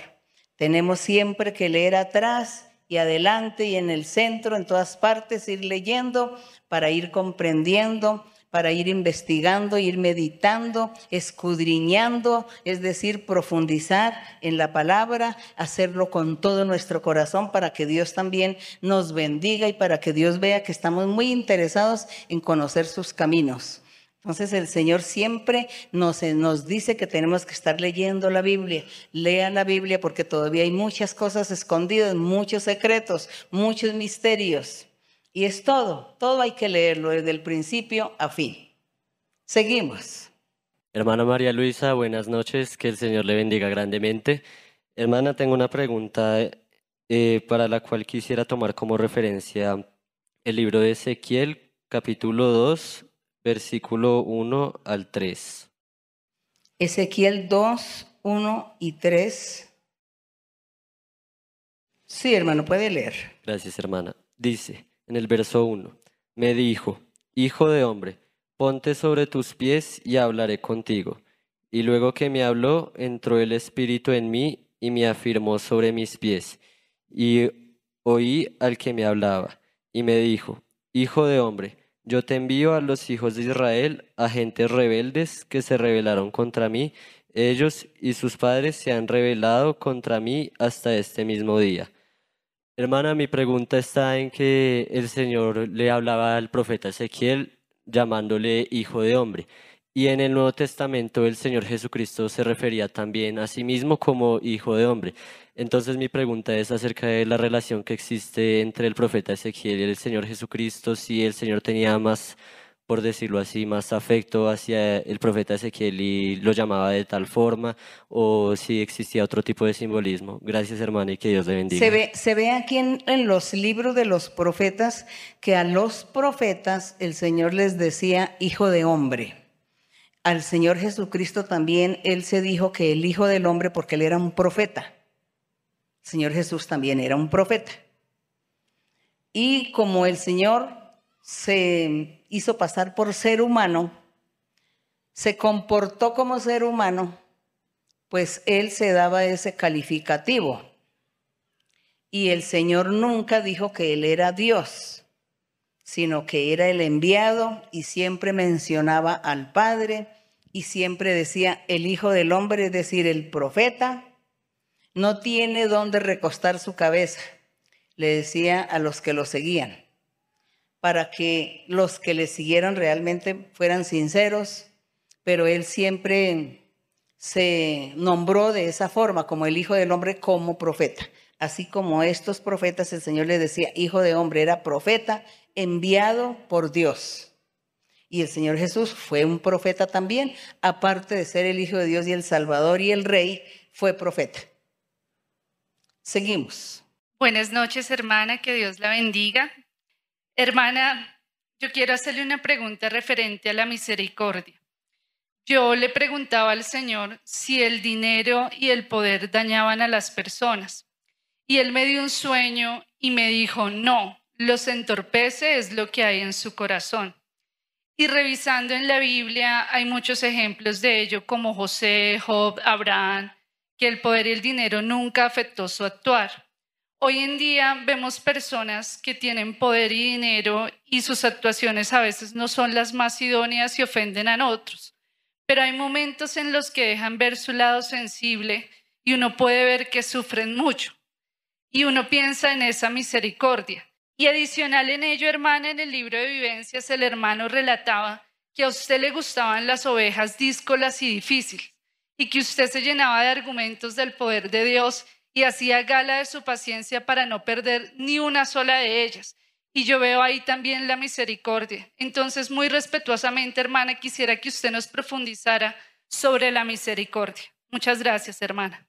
[SPEAKER 2] Tenemos siempre que leer atrás y adelante y en el centro, en todas partes, ir leyendo para ir comprendiendo para ir investigando, ir meditando, escudriñando, es decir, profundizar en la palabra, hacerlo con todo nuestro corazón para que Dios también nos bendiga y para que Dios vea que estamos muy interesados en conocer sus caminos. Entonces el Señor siempre nos, nos, dice que tenemos que estar leyendo la Biblia. Lea la Biblia porque todavía hay muchas cosas escondidas, muchos secretos, muchos misterios. Y es todo, todo hay que leerlo desde el principio a fin. Seguimos.
[SPEAKER 6] Hermana María Luisa, buenas noches, que el Señor le bendiga grandemente. Hermana, tengo una pregunta eh, para la cual quisiera tomar como referencia el libro de Ezequiel, capítulo 2, versículo 1 al 3.
[SPEAKER 2] Ezequiel 2, 1 y 3. Sí, hermano, puede leer.
[SPEAKER 6] Gracias, hermana. Dice, en el verso 1. Me dijo, Hijo de hombre, ponte sobre tus pies y hablaré contigo. Y luego que me habló, entró el Espíritu en mí y me afirmó sobre mis pies. Y oí al que me hablaba, y me dijo, Hijo de hombre, yo te envío a los hijos de Israel, a gentes rebeldes que se rebelaron contra mí. Ellos y sus padres se han rebelado contra mí hasta este mismo día. Hermana, mi pregunta está en que el Señor le hablaba al profeta Ezequiel llamándole hijo de hombre. Y en el Nuevo Testamento el Señor Jesucristo se refería también a sí mismo como hijo de hombre. Entonces mi pregunta es acerca de la relación que existe entre el profeta Ezequiel y el Señor Jesucristo, si el Señor tenía más por decirlo así, más afecto hacia el profeta Ezequiel y lo llamaba de tal forma, o si existía otro tipo de simbolismo. Gracias, hermana, y que Dios le bendiga.
[SPEAKER 2] Se ve, se ve aquí en, en los libros de los profetas que a los profetas el Señor les decía hijo de hombre. al Señor Jesucristo también Él se dijo que el Hijo del Hombre, porque Él era un profeta. El Señor Jesús también era un profeta. Y como el Señor se hizo pasar por ser humano, se comportó como ser humano, pues Él se daba ese calificativo. Y el Señor nunca dijo que Él era Dios, sino que era el enviado y siempre mencionaba al Padre y siempre decía el Hijo del Hombre, es decir, el profeta, no tiene dónde recostar su cabeza, le decía a los que lo seguían, para que los que le siguieron realmente fueran sinceros, pero él siempre se nombró de esa forma, como el Hijo del Hombre, como profeta. Así como estos profetas, el Señor le decía, Hijo de Hombre, era profeta enviado por Dios. Y el Señor Jesús fue un profeta también, aparte de ser el Hijo de Dios y el Salvador y el Rey, fue profeta. Seguimos.
[SPEAKER 7] Buenas noches, hermana, que Dios la bendiga. Hermana, yo quiero hacerle una pregunta referente a la misericordia. Yo le preguntaba al Señor si el dinero y el poder dañaban a las personas. Y él me dio un sueño y me dijo, no, los entorpece es lo que hay en su corazón. Y revisando en la Biblia hay muchos ejemplos de ello, como José, Job, Abraham, que el poder y el dinero nunca afectó su actuar. Hoy en día vemos personas que tienen poder y dinero y sus actuaciones a veces no son las más idóneas y ofenden a otros pero hay momentos en los que dejan ver su lado sensible y uno puede ver que sufren mucho. Y uno piensa en esa misericordia. Y adicional en ello, hermana, en el libro de vivencias, el hermano relataba que a usted le gustaban las ovejas díscolas y difíciles, y que usted se llenaba de argumentos del poder de Dios y hacía gala de su paciencia para no perder ni una sola de ellas. Y yo veo ahí también la misericordia. Entonces, muy respetuosamente, hermana, quisiera que usted nos profundizara sobre la misericordia. Muchas gracias, hermana.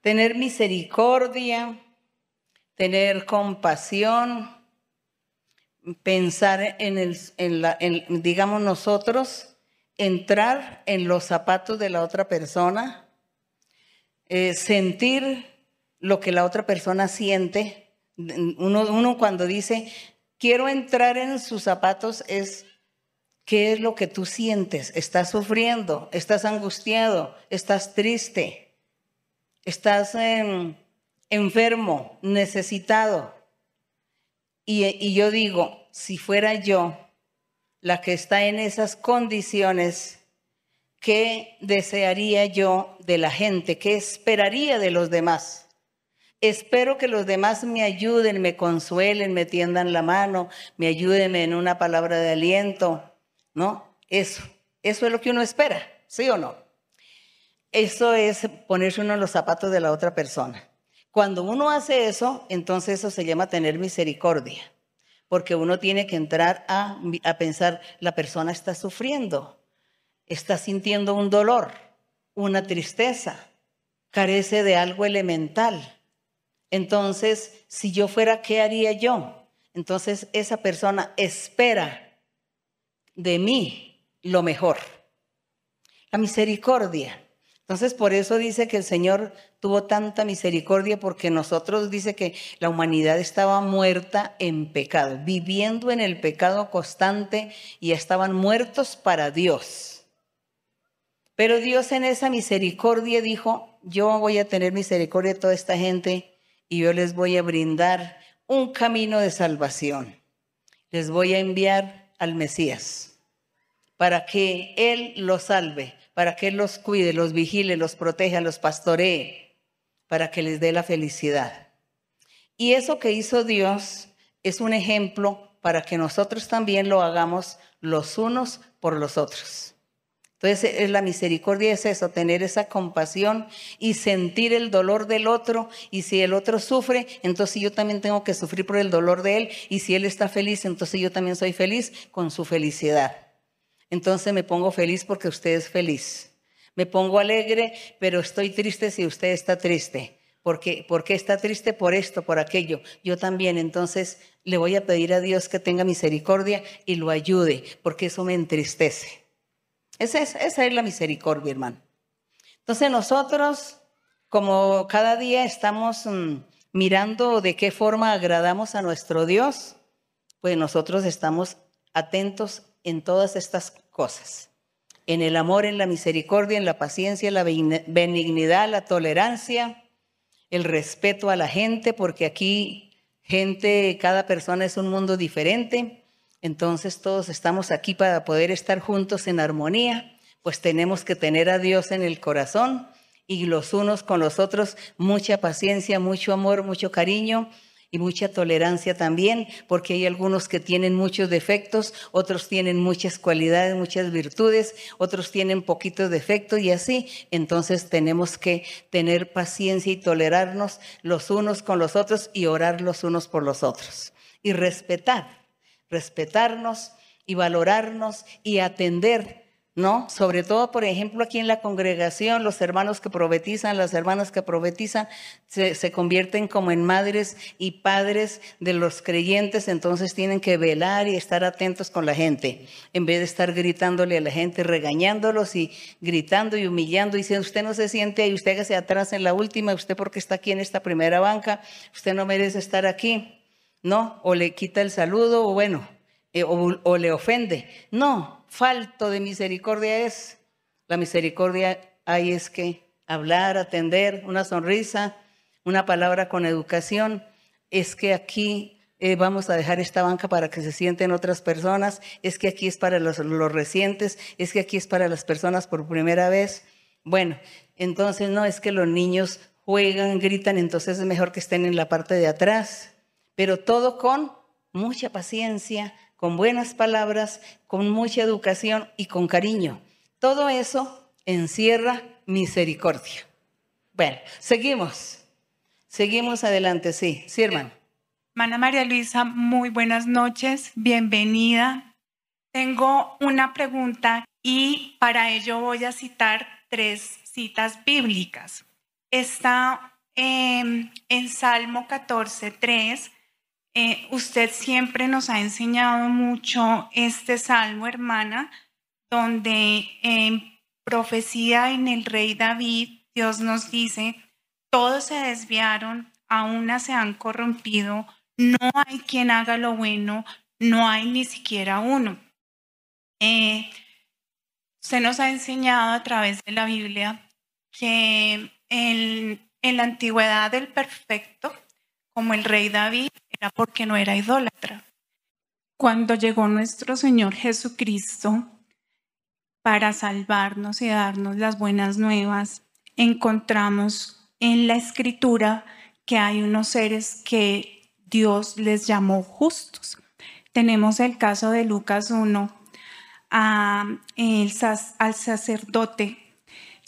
[SPEAKER 2] Tener misericordia, tener compasión, pensar en el, digamos nosotros, entrar en los zapatos de la otra persona, eh, sentir lo que la otra persona siente uno, cuando dice, quiero entrar en sus zapatos es, ¿qué es lo que tú sientes? ¿Estás sufriendo? ¿Estás angustiado? ¿Estás triste? ¿Estás em, enfermo? ¿Necesitado? Y, y yo digo, si fuera yo la que está en esas condiciones, ¿qué desearía yo de la gente? ¿Qué esperaría de los demás? Espero que los demás me ayuden, me consuelen, me tiendan la mano, me ayuden en una palabra de aliento, ¿no? Eso, eso es lo que uno espera, ¿sí o no? Eso es ponerse uno en los zapatos de la otra persona. Cuando uno hace eso, entonces eso se llama tener misericordia, porque uno tiene que entrar a, a pensar, la persona está sufriendo, está sintiendo un dolor, una tristeza, carece de algo elemental entonces, si yo fuera, ¿qué haría yo? Entonces, esa persona espera de mí lo mejor. La misericordia. Entonces, por eso dice que el Señor tuvo tanta misericordia, porque nosotros dice que la humanidad estaba muerta en pecado, viviendo en el pecado constante y estaban muertos para Dios. Pero Dios en esa misericordia dijo, yo voy a tener misericordia de toda esta gente y yo les voy a brindar un camino de salvación. Les voy a enviar al Mesías para que Él los salve, para que Él los cuide, los vigile, los proteja, los pastoree, para que les dé la felicidad. Y eso que hizo Dios es un ejemplo para que nosotros también lo hagamos los unos por los otros. Entonces, la misericordia es eso, tener esa compasión y sentir el dolor del otro. Y si el otro sufre, entonces yo también tengo que sufrir por el dolor de él. Y si él está feliz, entonces yo también soy feliz con su felicidad. Entonces me pongo feliz porque usted es feliz. Me pongo alegre, pero estoy triste si usted está triste. Porque, porque está triste por esto, por aquello. Yo también. Entonces le voy a pedir a Dios que tenga misericordia y lo ayude, porque eso me entristece. Esa es, esa es la misericordia, hermano. Entonces nosotros, como cada día estamos mm, mirando de qué forma agradamos a nuestro Dios, pues nosotros estamos atentos en todas estas cosas. En el amor, en la misericordia, en la paciencia, la benignidad, la tolerancia, el respeto a la gente, porque aquí gente, cada persona es un mundo diferente. Entonces todos estamos aquí para poder estar juntos en armonía, pues tenemos que tener a Dios en el corazón y los unos con los otros mucha paciencia, mucho amor, mucho cariño y mucha tolerancia también, porque hay algunos que tienen muchos defectos, otros tienen muchas cualidades, muchas virtudes, otros tienen poquitos defectos y así. Entonces tenemos que tener paciencia y tolerarnos los unos con los otros y orar los unos por los otros. Y respetar, respetarnos y valorarnos y atender ¿no? Sobre todo, por ejemplo, aquí en la congregación, los hermanos que profetizan, las hermanas que profetizan, se, convierten como en madres y padres de los creyentes, entonces tienen que velar y estar atentos con la gente, en vez de estar gritándole a la gente, regañándolos y gritando y humillando, y si usted no se siente ahí, usted se atrás en la última, usted porque está aquí en esta primera banca, usted no merece estar aquí, ¿no? O le quita el saludo, o bueno, eh, o le ofende. No, falto de misericordia es. La misericordia ahí es que hablar, atender, una sonrisa, una palabra con educación. Es que aquí eh, vamos a dejar esta banca para que se sienten otras personas. Es que aquí es para los, los recientes. Es que aquí es para las personas por primera vez. Bueno, entonces no es que los niños juegan, gritan, entonces es mejor que estén en la parte de atrás. Pero todo con mucha paciencia, con buenas palabras, con mucha educación y con cariño. Todo eso encierra misericordia. Bueno, seguimos. Seguimos adelante, sí. Sí, hermano.
[SPEAKER 8] Hermana María Luisa, muy buenas noches, bienvenida. Tengo una pregunta y para ello voy a citar tres citas bíblicas. Está em, en Salmo 14, 3 eh, usted siempre nos ha enseñado mucho este salmo, hermana, donde en profecía en el rey David, Dios nos dice, todos se desviaron, aún se han corrompido, no hay quien haga lo bueno, no hay ni siquiera uno. Eh, usted nos ha enseñado a través de la Biblia que en la antigüedad del perfecto, como el rey David, porque no era idólatra. Cuando llegó nuestro Señor Jesucristo para salvarnos y darnos las buenas nuevas, encontramos en la escritura que hay unos seres que Dios les llamó justos. Tenemos el caso de Lucas 1, al sacerdote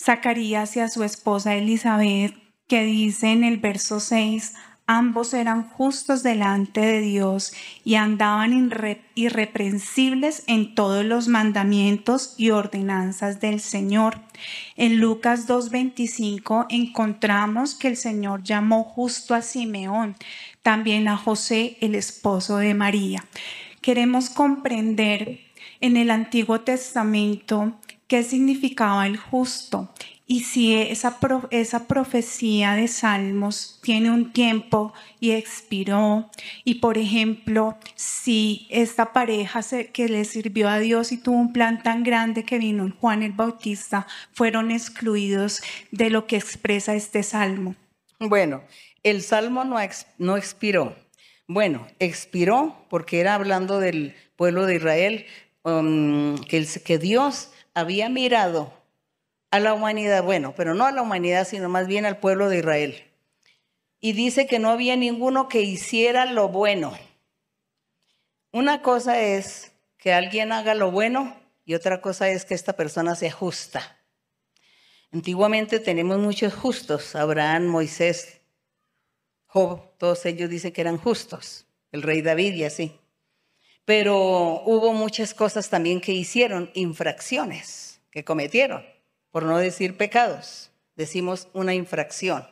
[SPEAKER 8] Zacarías y a su esposa Elizabeth, que dice en el verso 6, Ambos eran justos delante de Dios y andaban irreprensibles en todos los mandamientos y ordenanzas del Señor. En Lucas 2.25 encontramos que el Señor llamó justo a Simeón, también a José, el esposo de María. Queremos comprender en el Antiguo Testamento qué significaba el justo y si esa, esa profecía de Salmos tiene un tiempo y expiró, y por ejemplo, si esta pareja que le sirvió a Dios y tuvo un plan tan grande que vino Juan el Bautista, fueron excluidos de lo que expresa este salmo.
[SPEAKER 2] Bueno, el salmo no, no expiró. Bueno, expiró porque era hablando del pueblo de Israel, um, que, que Dios había mirado a la humanidad, bueno, pero no a la humanidad, sino más bien al pueblo de Israel. Y dice que no había ninguno que hiciera lo bueno. Una cosa es que alguien haga lo bueno y otra cosa es que esta persona sea justa. Antiguamente tenemos muchos justos, Abraham, Moisés, Job, todos ellos dicen que eran justos, el rey David y así. Pero hubo muchas cosas también que hicieron, infracciones que cometieron por no decir pecados, decimos una infracción.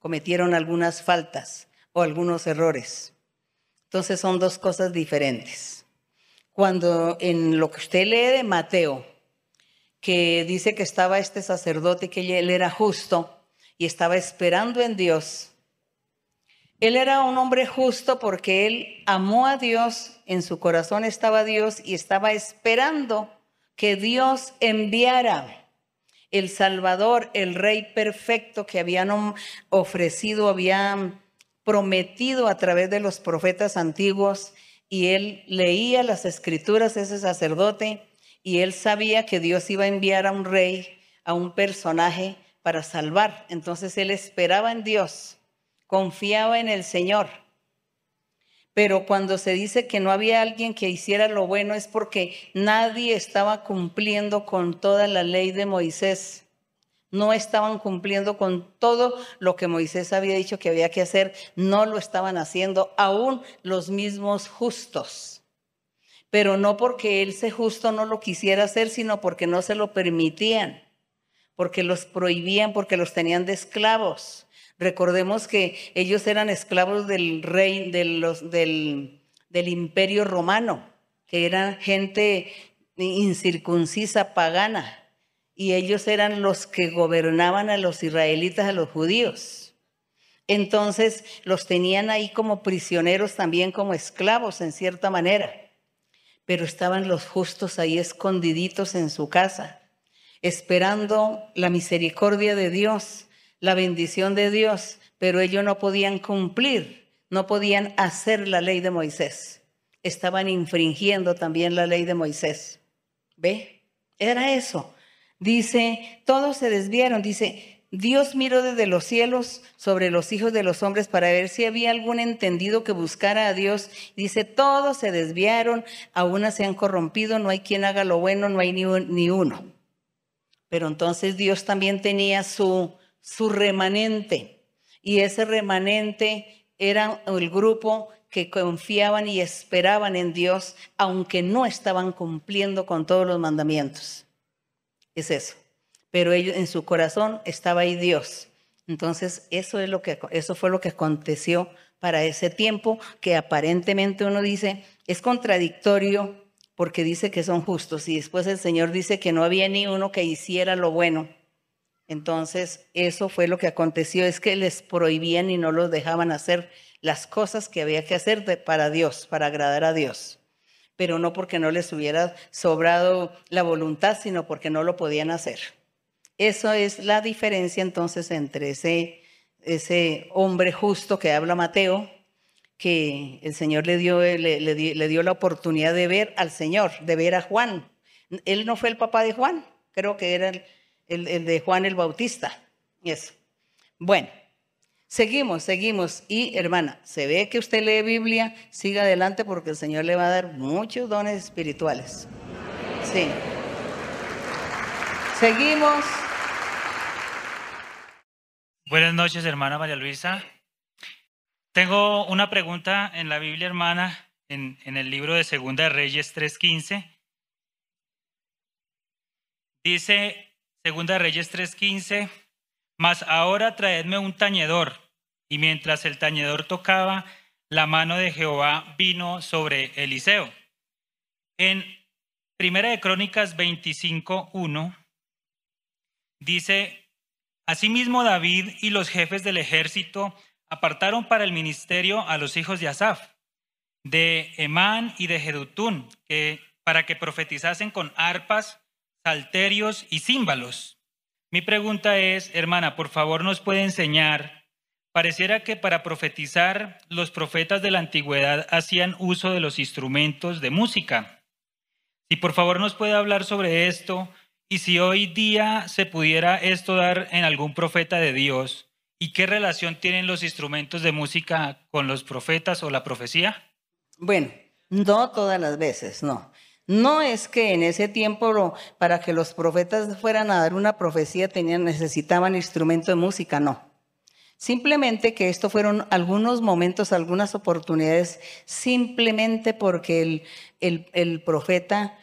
[SPEAKER 2] Cometieron algunas faltas o algunos errores. Entonces son dos cosas diferentes. Cuando en lo que usted lee de Mateo, que dice que estaba este sacerdote, que él era justo y estaba esperando en Dios. Él era un hombre justo porque él amó a Dios, en su corazón estaba Dios y estaba esperando que Dios enviara el Salvador, el Rey perfecto que habían ofrecido, habían prometido a través de los profetas antiguos. Y él leía las escrituras, ese sacerdote, y él sabía que Dios iba a enviar a un rey, a un personaje para salvar. Entonces él esperaba en Dios, confiaba en el Señor. Pero cuando se dice que no había alguien que hiciera lo bueno es porque nadie estaba cumpliendo con toda la ley de Moisés. No estaban cumpliendo con todo lo que Moisés había dicho que había que hacer. No lo estaban haciendo aún los mismos justos. Pero no porque él se justo no lo quisiera hacer, sino porque no se lo permitían, porque los prohibían, porque los tenían de esclavos. Recordemos que ellos eran esclavos del rey, del, del imperio romano, que eran gente incircuncisa, pagana, y ellos eran los que gobernaban a los israelitas, a los judíos. Entonces los tenían ahí como prisioneros, también como esclavos en cierta manera, pero estaban los justos ahí escondiditos en su casa, esperando la misericordia de Dios la bendición de Dios, pero ellos no podían cumplir, no podían hacer la ley de Moisés. Estaban infringiendo también la ley de Moisés. ¿Ve? Era eso. Dice, todos se desviaron. Dice, Dios miró desde los cielos sobre los hijos de los hombres para ver si había algún entendido que buscara a Dios. Dice, todos se desviaron, aún se han corrompido, no hay quien haga lo bueno, no hay ni, ni uno. Pero entonces Dios también tenía su, su remanente. Y ese remanente era el grupo que confiaban y esperaban en Dios, aunque no estaban cumpliendo con todos los mandamientos. Es eso. Pero ellos, en su corazón estaba ahí Dios. Entonces, eso, es lo que, eso fue lo que aconteció para ese tiempo, que aparentemente uno dice, es contradictorio porque dice que son justos y después el Señor dice que no había ni uno que hiciera lo bueno. Entonces, eso fue lo que aconteció, es que les prohibían y no los dejaban hacer las cosas que había que hacer para Dios, para agradar a Dios. Pero no porque no les hubiera sobrado la voluntad, sino porque no lo podían hacer. Eso es la diferencia entonces entre ese, ese hombre justo que habla Mateo, que el Señor le dio, le dio la oportunidad de ver al Señor, de ver a Juan. Él no fue el papá de Juan, creo que era el, el, de Juan el Bautista. Eso. Bueno, seguimos, seguimos. Y hermana, se ve que usted lee Biblia, siga adelante porque el Señor le va a dar muchos dones espirituales. Sí. Seguimos.
[SPEAKER 9] Buenas noches, hermana María Luisa. Tengo una pregunta en la Biblia, hermana, en, en el libro de Segunda Reyes 3.15. Dice, Segunda Reyes 3:15, mas ahora traedme un tañedor. Y mientras el tañedor tocaba, la mano de Jehová vino sobre Eliseo. En Primera de Crónicas 25:1 dice, Asimismo David y los jefes del ejército apartaron para el ministerio a los hijos de Asaf, de Emán y de Jedutún, que, para que profetizasen con arpas, salterios y címbalos. Mi pregunta es, hermana, por favor nos puede enseñar, pareciera que para profetizar los profetas de la antigüedad hacían uso de los instrumentos de música. Si por favor nos puede hablar sobre esto y si hoy día se pudiera esto dar en algún profeta de Dios y qué relación tienen los instrumentos de música con los profetas o la profecía.
[SPEAKER 2] Bueno, no todas las veces, no. No es que en ese tiempo para que los profetas fueran a dar una profecía tenían, necesitaban instrumento de música, no. Simplemente que esto fueron algunos momentos, algunas oportunidades, simplemente porque el, profeta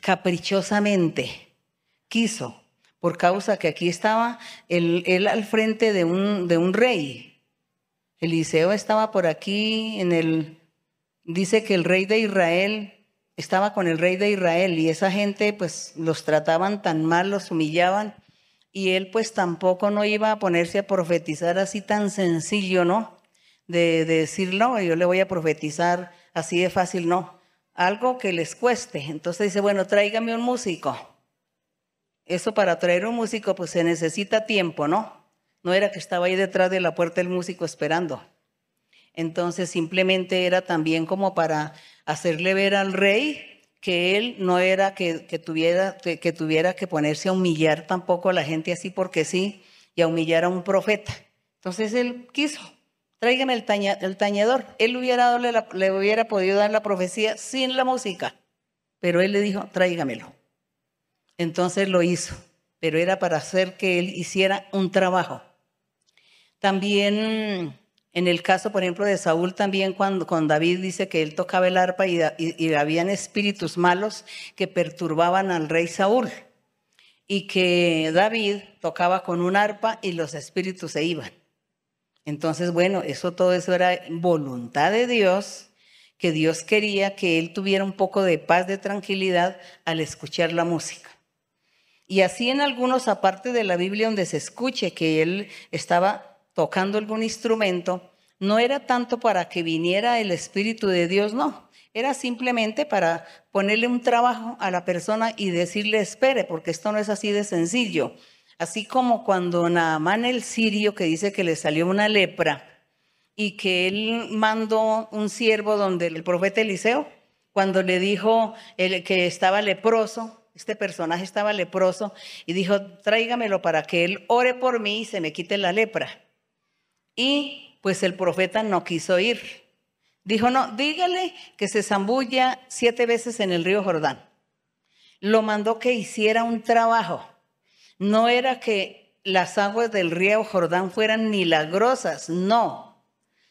[SPEAKER 2] caprichosamente quiso, por causa que aquí estaba él, al frente de un, de un rey. Eliseo estaba por aquí en el, dice que el rey de Israel estaba con el rey de Israel y esa gente pues los trataban tan mal, los humillaban y él pues tampoco no iba a ponerse a profetizar así tan sencillo, ¿no? De, de decir, no, yo le voy a profetizar así de fácil, no. Algo que les cueste. Entonces dice, bueno, tráigame un músico. Eso para traer un músico pues se necesita tiempo, ¿no? No era que estaba ahí detrás de la puerta el músico esperando. Entonces simplemente era también como para hacerle ver al rey que él no era que, tuviera, que, tuviera que ponerse a humillar tampoco a la gente así porque sí y a humillar a un profeta. Entonces él quiso, tráigame el, tañedor. Él hubiera le hubiera podido dar la profecía sin la música, pero él le dijo, tráigamelo. Entonces lo hizo, pero era para hacer que él hiciera un trabajo. También en el caso, por ejemplo, de Saúl también, cuando David dice que él tocaba el arpa y, y, habían espíritus malos que perturbaban al rey Saúl. Y que David tocaba con un arpa y los espíritus se iban. Entonces, bueno, eso todo eso era voluntad de Dios, que Dios quería que él tuviera un poco de paz, de tranquilidad al escuchar la música. Y así en algunos, aparte de la Biblia, donde se escuche que él estaba tocando algún instrumento, no era tanto para que viniera el Espíritu de Dios, no. Era simplemente para ponerle un trabajo a la persona y decirle espere, porque esto no es así de sencillo. Así como cuando Naamán el sirio, que dice que le salió una lepra y que él mandó un siervo donde el profeta Eliseo, cuando le dijo que estaba leproso, este personaje estaba leproso, y dijo, tráigamelo para que él ore por mí y se me quite la lepra. Y pues el profeta no quiso ir. Dijo, no, dígale que se zambulla siete veces en el río Jordán. Lo mandó que hiciera un trabajo. No era que las aguas del río Jordán fueran milagrosas, no.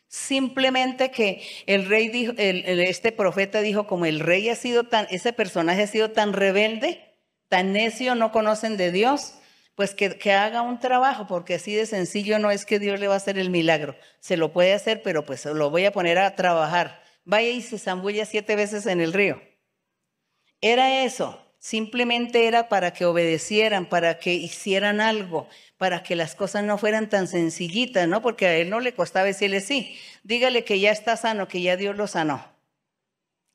[SPEAKER 2] Simplemente que el rey dijo, este profeta dijo, como el rey ha sido tan, ese personaje ha sido tan rebelde, tan necio, no conocen de Dios, pues que, haga un trabajo, porque así de sencillo no es que Dios le va a hacer el milagro. Se lo puede hacer, pero pues lo voy a poner a trabajar. Vaya y se zambulla siete veces en el río. Era eso, simplemente era para que obedecieran, para que hicieran algo, para que las cosas no fueran tan sencillitas, ¿no? Porque a él no le costaba decirle sí, dígale que ya está sano, que ya Dios lo sanó.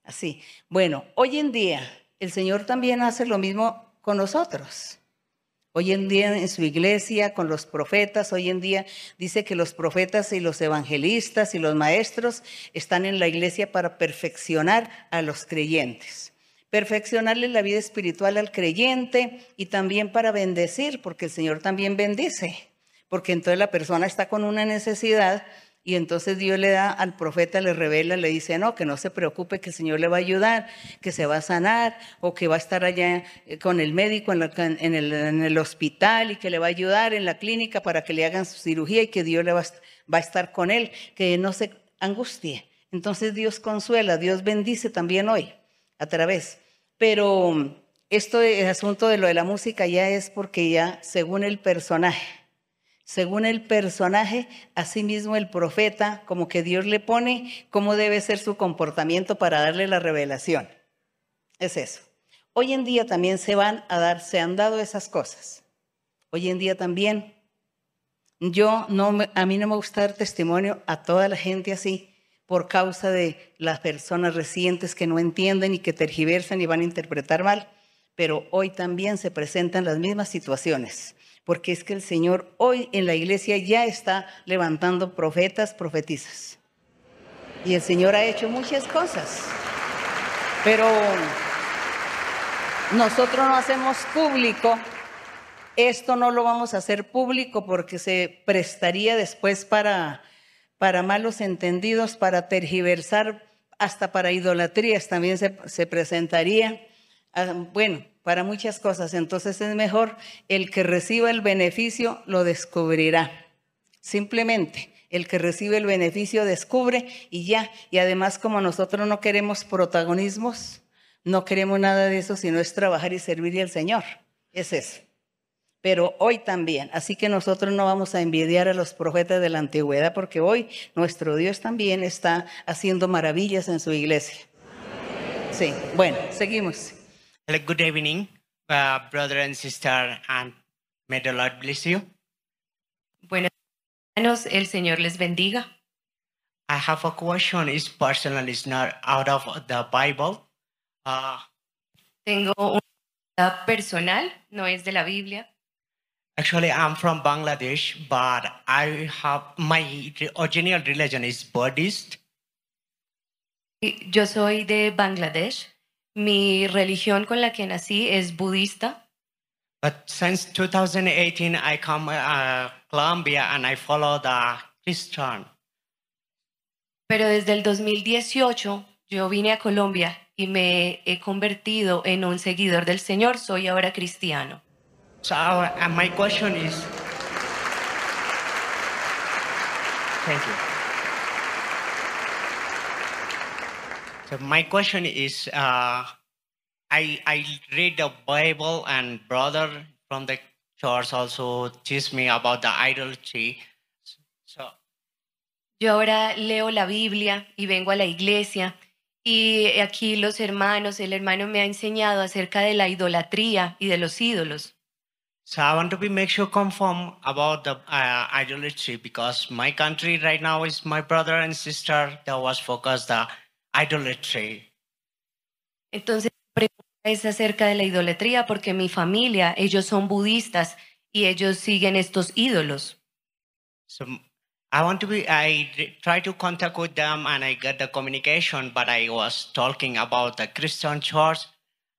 [SPEAKER 2] Así. Bueno, hoy en día el Señor también hace lo mismo con nosotros. Hoy en día en su iglesia, con los profetas, hoy en día dice que los profetas y los evangelistas y los maestros están en la iglesia para perfeccionar a los creyentes. Perfeccionarle la vida espiritual al creyente y también para bendecir, porque el Señor también bendice, porque entonces la persona está con una necesidad y entonces Dios le da al profeta, le revela, le dice, no, que no se preocupe, que el Señor le va a ayudar, que se va a sanar o que va a estar allá eh, con el médico en, el, hospital y que le va a ayudar en la clínica para que le hagan su cirugía y que Dios le va, va a estar con él, que no se angustie. Entonces Dios consuela, Dios bendice también hoy a través. Pero esto, el asunto de lo de la música ya es porque ya según el personaje, según el personaje, asimismo el profeta, como que Dios le pone cómo debe ser su comportamiento para darle la revelación. Es eso. Hoy en día también se van a dar, se han dado esas cosas. Hoy en día también. Yo no, a mí no me gusta dar testimonio a toda la gente así por causa de las personas recientes que no entienden y que tergiversan y van a interpretar mal, pero hoy también se presentan las mismas situaciones porque es que el Señor hoy en la iglesia ya está levantando profetas, profetizas. Y el Señor ha hecho muchas cosas, pero nosotros no hacemos público, esto no lo vamos a hacer público porque se prestaría después para, para malos entendidos, para tergiversar, hasta para idolatrías también se, se presentaría. Ah, bueno, para muchas cosas. Entonces es mejor el que reciba el beneficio lo descubrirá. Simplemente el que recibe el beneficio descubre y ya. Y además como nosotros no queremos protagonismos, no queremos nada de eso, sino es trabajar y servir al Señor. Es eso. Pero hoy también. Así que nosotros no vamos a envidiar a los profetas de la antigüedad porque hoy nuestro Dios también está haciendo maravillas en su iglesia. Sí, bueno, seguimos.
[SPEAKER 10] Hello, good evening, uh, brother and sister, and may the Lord bless you.
[SPEAKER 11] Buenos hermanos, el Señor les bendiga.
[SPEAKER 10] I have a question. It's personal. It's not out of the Bible. Uh,
[SPEAKER 11] Tengo una personal, no es de la Biblia.
[SPEAKER 10] actually, I'm from Bangladesh, but I have my original religion is Buddhist.
[SPEAKER 11] Yo soy de Bangladesh. Mi religión con la que nací es budista,
[SPEAKER 10] But since 2018, I come uh, Colombia and I follow the Christian.
[SPEAKER 11] pero desde el 2018 yo vine a Colombia y me he convertido en un seguidor del Señor. Soy ahora cristiano.
[SPEAKER 10] So uh, and my question is, thank you. So my question is, uh, I I read the Bible and brother from the church also teach me about the idolatry. So
[SPEAKER 11] Yo ahora leo la Biblia y vengo a la iglesia y aquí los hermanos, el hermano me ha enseñado acerca de la idolatría y de los ídolos.
[SPEAKER 10] So I want to be make sure confirm about the uh, idolatry because my country right now is my brother and sister that was focused the idolatry.
[SPEAKER 11] Entonces, es acerca de la idolatría porque mi familia, ellos son budistas y ellos siguen estos ídolos.
[SPEAKER 10] So I want to be. I try to contact with them and I get the communication, but I was talking about the Christian church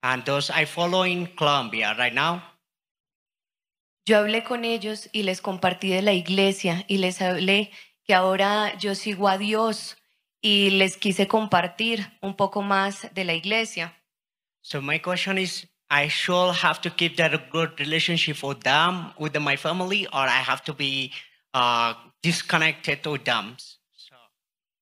[SPEAKER 10] and those I follow in Colombia right now.
[SPEAKER 11] Yo hablé con ellos y les compartí de la iglesia y les hablé que ahora yo sigo a Dios y les quise compartir un poco más de la iglesia.
[SPEAKER 10] So my question is, I should have to keep that good relationship with them, with my family, or I have to be uh, disconnected with them. So,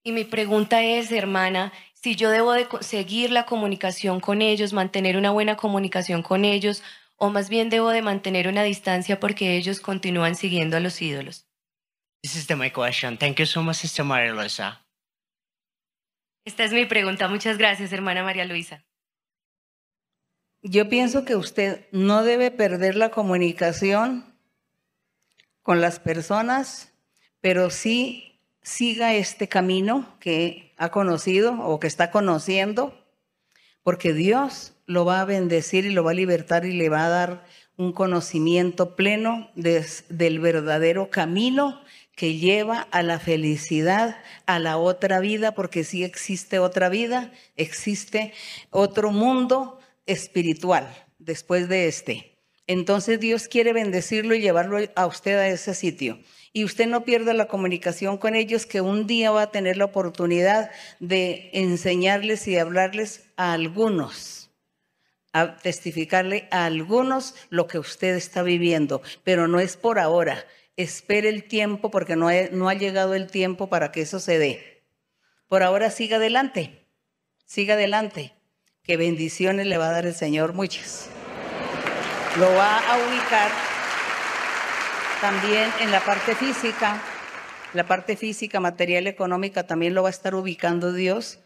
[SPEAKER 11] Y mi pregunta es, hermana, si yo debo de seguir la comunicación con ellos, mantener una buena comunicación con ellos, o más bien debo de mantener una distancia porque ellos continúan siguiendo a los ídolos.
[SPEAKER 10] this is the, my question. Thank you so much, Sister Maria Luisa.
[SPEAKER 11] Esta es mi pregunta. Muchas gracias, hermana María Luisa.
[SPEAKER 2] Yo pienso que usted no debe perder la comunicación con las personas, pero sí siga este camino que ha conocido o que está conociendo, porque Dios lo va a bendecir y lo va a libertar y le va a dar un conocimiento pleno del verdadero camino que lleva a la felicidad, a la otra vida, porque sí existe otra vida, existe otro mundo espiritual después de este. Entonces Dios quiere bendecirlo y llevarlo a usted a ese sitio. Y usted no pierda la comunicación con ellos, que un día va a tener la oportunidad de enseñarles y hablarles a algunos a testificarle a algunos lo que usted está viviendo, pero no es por ahora. Espere el tiempo porque no, ha llegado el tiempo para que eso se dé. Por ahora siga adelante, siga adelante, que bendiciones le va a dar el Señor, muchas. Lo va a ubicar también en la parte física, la parte física, material, económica, también lo va a estar ubicando Dios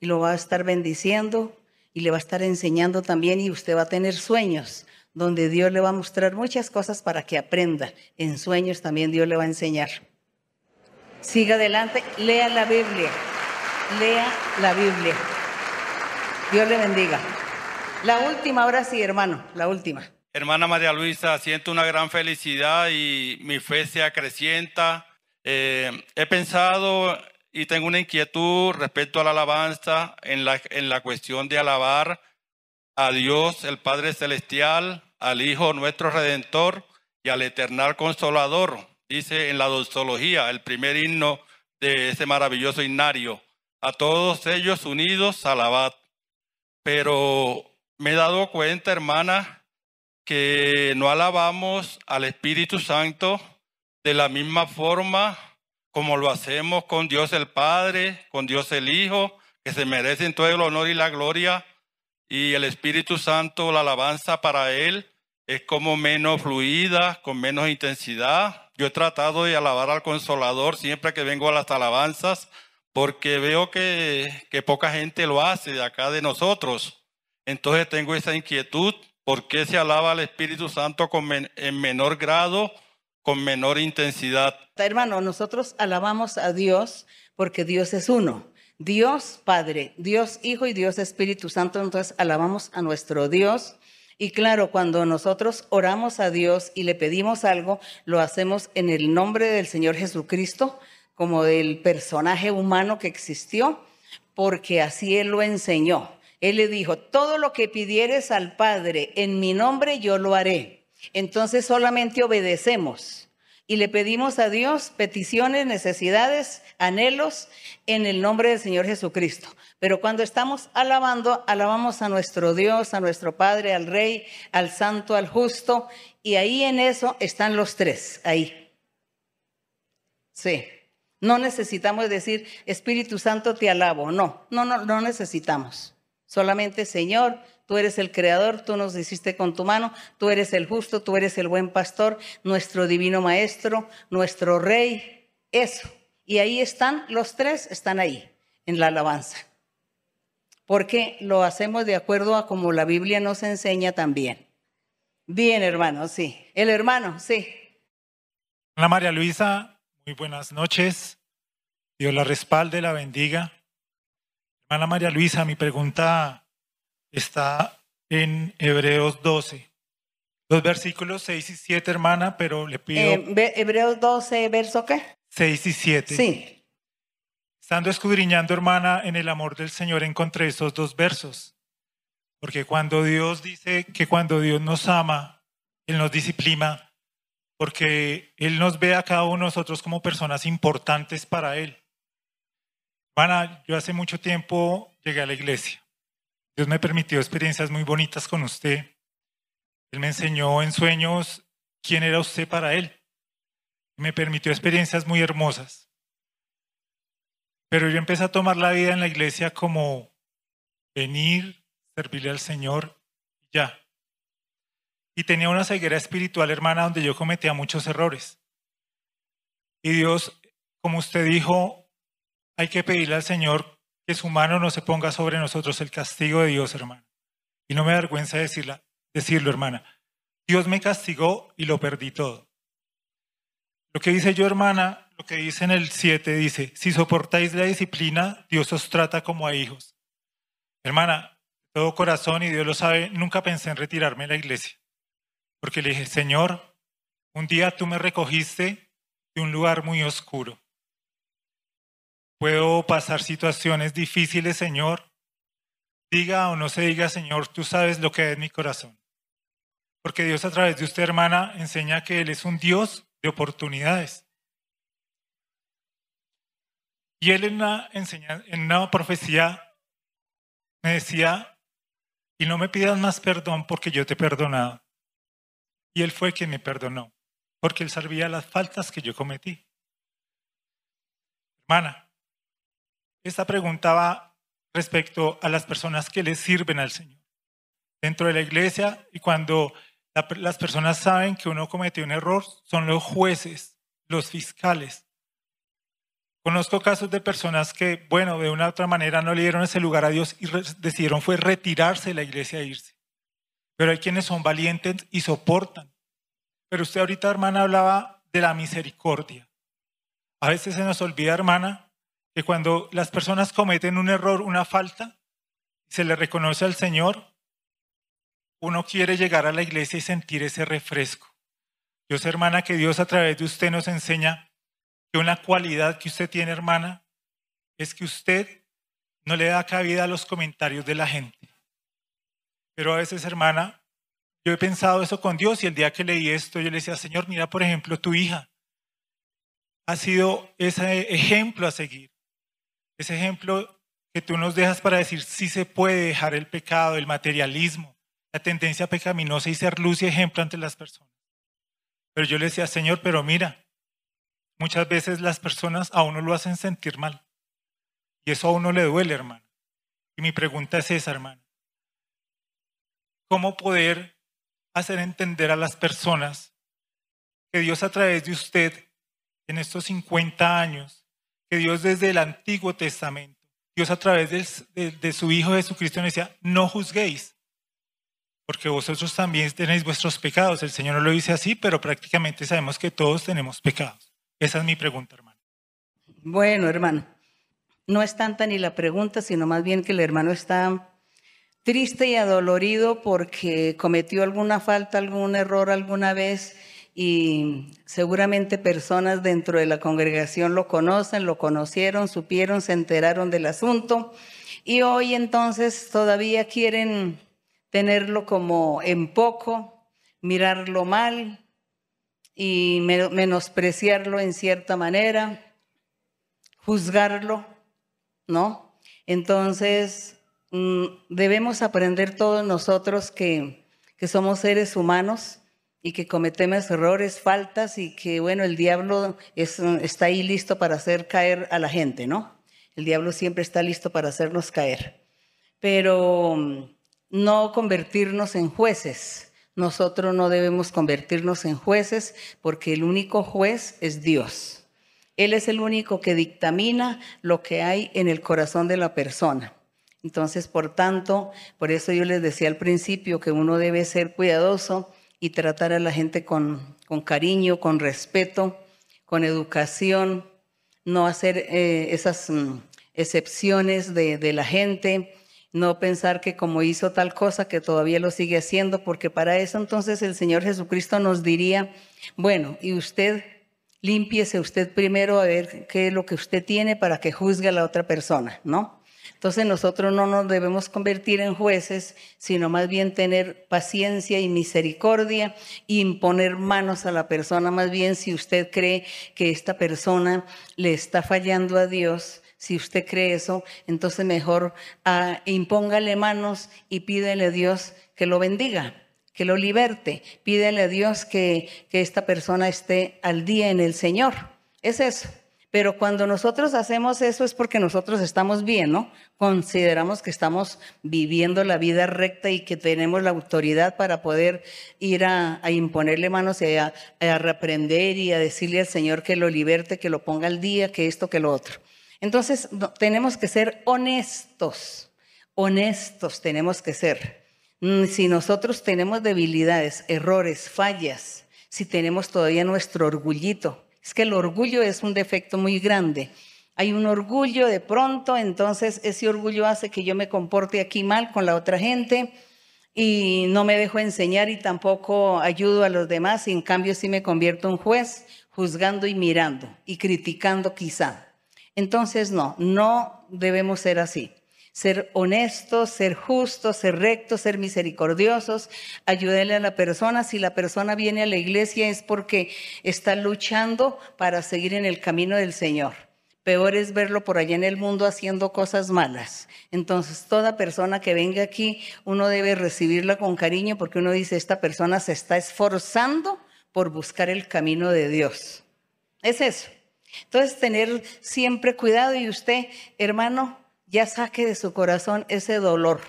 [SPEAKER 2] y lo va a estar bendiciendo y le va a estar enseñando también y usted va a tener sueños donde Dios le va a mostrar muchas cosas para que aprenda. En sueños también Dios le va a enseñar. Siga adelante, lea la Biblia, lea la Biblia. Dios le bendiga. La última, ahora sí, hermano, la última.
[SPEAKER 12] Hermana María Luisa, siento una gran felicidad y mi fe se acrecienta. Eh, he pensado y tengo una inquietud respecto a la alabanza en la, en la cuestión de alabar a Dios, el Padre Celestial, al Hijo nuestro Redentor y al Eternal Consolador. Dice en la doxología, el primer himno de ese maravilloso himnario. A todos ellos unidos, alabad. Pero me he dado cuenta, hermana, que no alabamos al Espíritu Santo de la misma forma como lo hacemos con Dios el Padre, con Dios el Hijo, que se merecen todo el honor y la gloria, y el Espíritu Santo, la alabanza para Él es como menos fluida, con menos intensidad. Yo he tratado de alabar al Consolador siempre que vengo a las alabanzas, porque veo que, que poca gente lo hace de acá de nosotros. Entonces tengo esa inquietud, ¿por qué se alaba al Espíritu Santo con en menor grado, con menor intensidad?
[SPEAKER 2] Hermano, nosotros alabamos a Dios porque Dios es uno. Dios Padre, Dios Hijo y Dios Espíritu Santo. Entonces alabamos a nuestro Dios. Y claro, cuando nosotros oramos a Dios y le pedimos algo, lo hacemos en el nombre del Señor Jesucristo, como del personaje humano que existió, porque así Él lo enseñó. Él le dijo, todo lo que pidieres al Padre en mi nombre, yo lo haré. Entonces solamente obedecemos y le pedimos a Dios peticiones, necesidades, anhelos en el nombre del Señor Jesucristo. Pero cuando estamos alabando, alabamos a nuestro Dios, a nuestro Padre, al Rey, al Santo, al Justo, y ahí en eso están los tres, ahí. Sí. No necesitamos decir, Espíritu Santo, te alabo. No, no, no, no necesitamos. Solamente, Señor, tú eres el creador, tú nos hiciste con tu mano, tú eres el justo, tú eres el buen pastor, nuestro divino maestro, nuestro rey. Eso. Y ahí están, los tres están ahí, en la alabanza. Porque lo hacemos de acuerdo a como la Biblia nos enseña también. Bien, hermano, sí. El hermano, sí.
[SPEAKER 13] Hola María Luisa, muy buenas noches. Dios la respalde, la bendiga. Hermana María Luisa, mi pregunta está en Hebreos 12. Los versículos 6 y 7, hermana, pero le pido
[SPEAKER 2] Eh, Hebreos 12, verso qué?
[SPEAKER 13] 6 y 7.
[SPEAKER 2] Sí.
[SPEAKER 13] Estando escudriñando, hermana, en el amor del Señor encontré esos dos versos. Porque cuando Dios dice que cuando Dios nos ama, Él nos disciplina, porque Él nos ve a cada uno de nosotros como personas importantes para Él. Hermana, yo hace mucho tiempo llegué a la iglesia. Dios me permitió experiencias muy bonitas con usted. Él me enseñó en sueños quién era usted para Él. Me permitió experiencias muy hermosas. Pero yo empecé a tomar la vida en la iglesia como venir, servirle al Señor, ya. Y tenía una ceguera espiritual, hermana, donde yo cometía muchos errores. Y Dios, como usted dijo, hay que pedirle al Señor que su mano no se ponga sobre nosotros el castigo de Dios, hermana. Y no me avergüenza decirla, decirlo, hermana. Dios me castigó y lo perdí todo. Lo que dice yo, hermana, lo que dice en el 7, dice, si soportáis la disciplina, Dios os trata como a hijos. Hermana, todo corazón, y Dios lo sabe, nunca pensé en retirarme de la iglesia. Porque le dije, Señor, un día tú me recogiste de un lugar muy oscuro. Puedo pasar situaciones difíciles, Señor. Diga o no se diga, Señor, tú sabes lo que es mi corazón. Porque Dios a través de usted, hermana, enseña que Él es un Dios de oportunidades. Y Él en en una profecía me decía, y no me pidas más perdón porque yo te he perdonado. Y Él fue quien me perdonó, porque Él sabía las faltas que yo cometí. Hermana, esta pregunta va respecto a las personas que le sirven al Señor dentro de la iglesia y cuando la- las personas saben que uno cometió un error, son los jueces, los fiscales. Conozco casos de personas que, bueno, de una u otra manera no le dieron ese lugar a Dios y decidieron fue retirarse de la iglesia e irse. Pero hay quienes son valientes y soportan. Pero usted ahorita, hermana, hablaba de la misericordia. A veces se nos olvida, hermana, que cuando las personas cometen un error, una falta, se le reconoce al Señor, uno quiere llegar a la iglesia y sentir ese refresco. Yo sé, hermana, que Dios a través de usted nos enseña que una cualidad que usted tiene, hermana, es que usted no le da cabida a los comentarios de la gente. Pero a veces, hermana, yo he pensado eso con Dios y el día que leí esto, yo le decía, Señor, mira, por ejemplo, tu hija ha sido ese ejemplo a seguir. Ese ejemplo que tú nos dejas para decir si se puede dejar el pecado, el materialismo, la tendencia pecaminosa y ser luz y ejemplo ante las personas. Pero yo le decía, Señor, pero mira, muchas veces las personas a uno lo hacen sentir mal. Y eso a uno le duele, hermano. Y mi pregunta es esa, hermano. ¿Cómo poder hacer entender a las personas que Dios a través de usted en estos 50 años, que Dios desde el Antiguo Testamento, Dios a través de su Hijo Jesucristo nos decía, no juzguéis, porque vosotros también tenéis vuestros pecados. El Señor no lo dice así, pero prácticamente sabemos que todos tenemos pecados. Esa es mi pregunta, hermano.
[SPEAKER 2] Bueno, hermano, no es tanta ni la pregunta, sino más bien que el hermano está triste y adolorido porque cometió alguna falta, algún error alguna vez y seguramente personas dentro de la congregación lo conocen, lo conocieron, supieron, se enteraron del asunto y hoy entonces todavía quieren tenerlo como en poco, mirarlo mal y me- menospreciarlo en cierta manera juzgarlo, ¿no? Entonces, mm, debemos aprender todos nosotros que, que somos seres humanos y que cometemos errores, faltas y que, bueno, el diablo es, está ahí listo para hacer caer a la gente, ¿no? El diablo siempre está listo para hacernos caer. Pero mm, no convertirnos en jueces. Nosotros no debemos convertirnos en jueces porque el único juez es Dios. Él es el único que dictamina lo que hay en el corazón de la persona. Entonces, por tanto, por eso yo les decía al principio que uno debe ser cuidadoso y tratar a la gente con, con cariño, con respeto, con educación, no hacer eh, esas mm, excepciones de, de la gente, no pensar que como hizo tal cosa que todavía lo sigue haciendo, porque para eso entonces el Señor Jesucristo nos diría, bueno, y usted límpiese usted primero a ver qué es lo que usted tiene para que juzgue a la otra persona, ¿no? Entonces nosotros no nos debemos convertir en jueces, sino más bien tener paciencia y misericordia e imponer manos a la persona. Más bien si usted cree que esta persona le está fallando a Dios, si usted cree eso, entonces mejor ah, impóngale manos y pídele a Dios que lo bendiga que lo liberte. Pídele a Dios que, que esta persona esté al día en el Señor. Es eso. Pero cuando nosotros hacemos eso es porque nosotros estamos bien, ¿no? Consideramos que estamos viviendo la vida recta y que tenemos la autoridad para poder ir a, imponerle manos y a, reprender y a decirle al Señor que lo liberte, que lo ponga al día, que esto, que lo otro. Entonces, tenemos que ser honestos, honestos tenemos que ser. Mm, Si nosotros tenemos debilidades, errores, fallas, si tenemos todavía nuestro orgullito, es que el orgullo es un defecto muy grande. Hay un orgullo de pronto, entonces ese orgullo hace que yo me comporte aquí mal con la otra gente y no me dejo enseñar y tampoco ayudo a los demás, y en cambio sí me convierto en juez, juzgando y mirando y criticando quizá. Entonces no, no debemos ser así. Ser honestos, ser justos, ser rectos, ser misericordiosos, ayudarle a la persona. Si la persona viene a la iglesia es porque está luchando para seguir en el camino del Señor. Peor es verlo por allá en el mundo haciendo cosas malas. Entonces, toda persona que venga aquí, uno debe recibirla con cariño porque uno dice, esta persona se está esforzando por buscar el camino de Dios. Es eso. Entonces, tener siempre cuidado y usted, hermano, ya saque de su corazón ese dolor,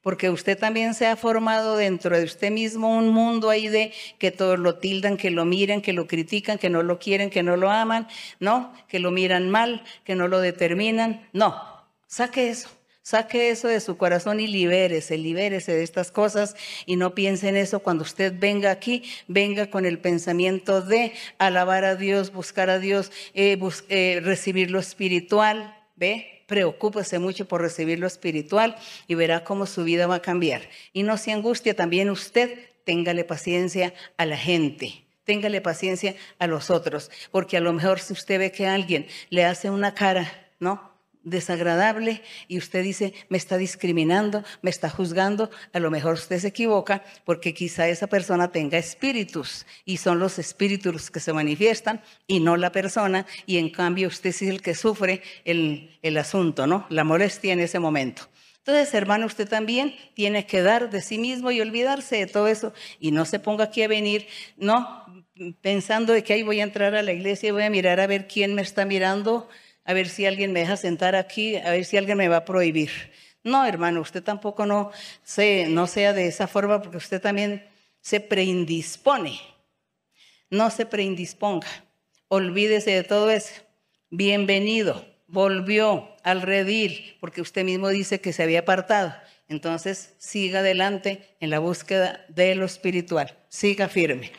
[SPEAKER 2] porque usted también se ha formado dentro de usted mismo un mundo ahí de que todos lo tildan, que lo miran, que lo critican, que no lo quieren, que no lo aman, ¿no? Que lo miran mal, que no lo determinan. No, saque eso. Saque eso de su corazón y libérese, libérese de estas cosas y no piense en eso cuando usted venga aquí, venga con el pensamiento de alabar a Dios, buscar a Dios, eh, eh, recibir lo espiritual, ¿ve? Preocúpese mucho por recibir lo espiritual y verá cómo su vida va a cambiar. Y no se angustia también usted, téngale paciencia a la gente. Téngale paciencia a los otros, porque a lo mejor si usted ve que alguien le hace una cara, ¿no? Desagradable y usted dice, me está discriminando, me está juzgando, a lo mejor usted se equivoca porque quizá esa persona tenga espíritus y son los espíritus los que se manifiestan y no la persona y en cambio usted es el que sufre el, el asunto, ¿no? La molestia en ese momento. Entonces, hermano, usted también tiene que dar de sí mismo y olvidarse de todo eso y no se ponga aquí a venir, no, pensando de que ahí voy a entrar a la iglesia y voy a mirar a ver quién me está mirando, a ver si alguien me deja sentar aquí, a ver si alguien me va a prohibir. No, hermano, usted tampoco no, se, no sea de esa forma porque usted también se preindispone. No se preindisponga. Olvídese de todo eso. bienvenido, volvió al redil, porque usted mismo dice que se había apartado. Entonces, siga adelante en la búsqueda de lo espiritual. Siga firme.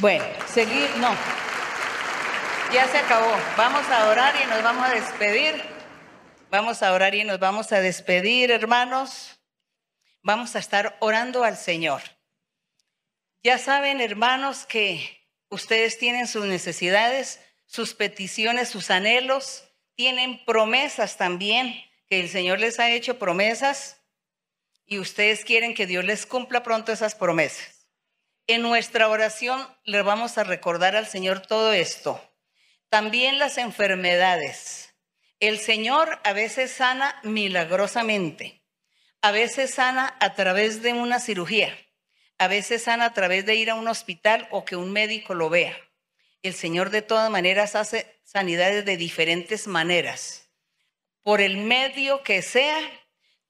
[SPEAKER 2] Bueno, seguir, no. Ya se acabó. Vamos a orar y nos vamos a despedir. Vamos a orar y nos vamos a despedir, hermanos. Vamos a estar orando al Señor. Ya saben, hermanos, que ustedes tienen sus necesidades, sus peticiones, sus anhelos, tienen promesas también, que el Señor les ha hecho promesas y ustedes quieren que Dios les cumpla pronto esas promesas. En nuestra oración le vamos a recordar al Señor todo esto. También las enfermedades. El Señor a veces sana milagrosamente, a veces sana a través de una cirugía, a veces sana a través de ir a un hospital o que un médico lo vea. El Señor de todas maneras hace sanidades de diferentes maneras. Por el medio que sea,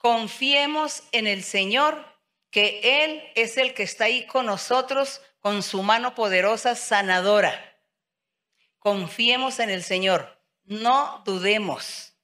[SPEAKER 2] Confiemos en el Señor, que Él es el que está ahí con nosotros con su mano poderosa sanadora. Confiemos en el Señor, no dudemos,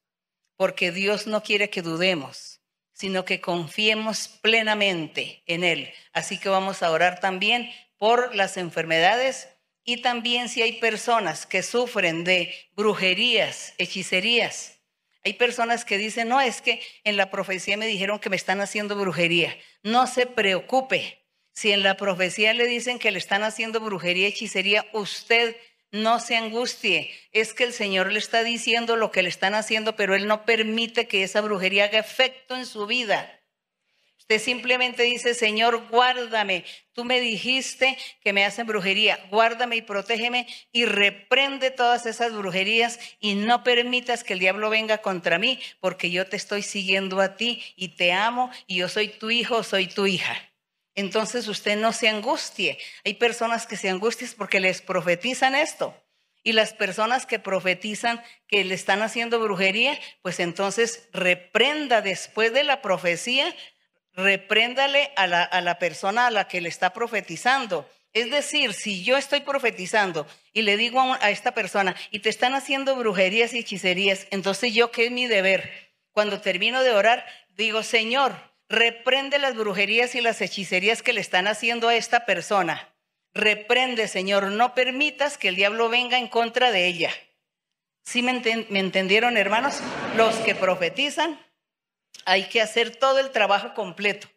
[SPEAKER 2] porque Dios no quiere que dudemos, sino que confiemos plenamente en Él. Así que vamos a orar también por las enfermedades y también si hay personas que sufren de brujerías, hechicerías hay personas que dicen, no, es que en la profecía me dijeron que me están haciendo brujería. No se preocupe. Si en la profecía le dicen que le están haciendo brujería, hechicería, usted no se angustie. Es que el Señor le está diciendo lo que le están haciendo, pero Él no permite que esa brujería haga efecto en su vida. Usted simplemente dice, Señor, guárdame. Tú me dijiste que me hacen brujería. Guárdame y protégeme y reprende todas esas brujerías y no permitas que el diablo venga contra mí porque yo te estoy siguiendo a ti y te amo y yo soy tu hijo, soy tu hija. Entonces usted no se angustie. Hay personas que se angustian porque les profetizan esto. Y las personas que profetizan que le están haciendo brujería, pues entonces reprenda después de la profecía repréndale a la, persona a la que le está profetizando. Es decir, si yo estoy profetizando y le digo a, a, esta persona, y te están haciendo brujerías y hechicerías, entonces yo, ¿qué es mi deber? Cuando termino de orar, digo, Señor, reprende las brujerías y las hechicerías que le están haciendo a esta persona. Reprende, Señor, no permitas que el diablo venga en contra de ella. ¿Sí me entendieron, hermanos? Los que profetizan hay que hacer todo el trabajo completo.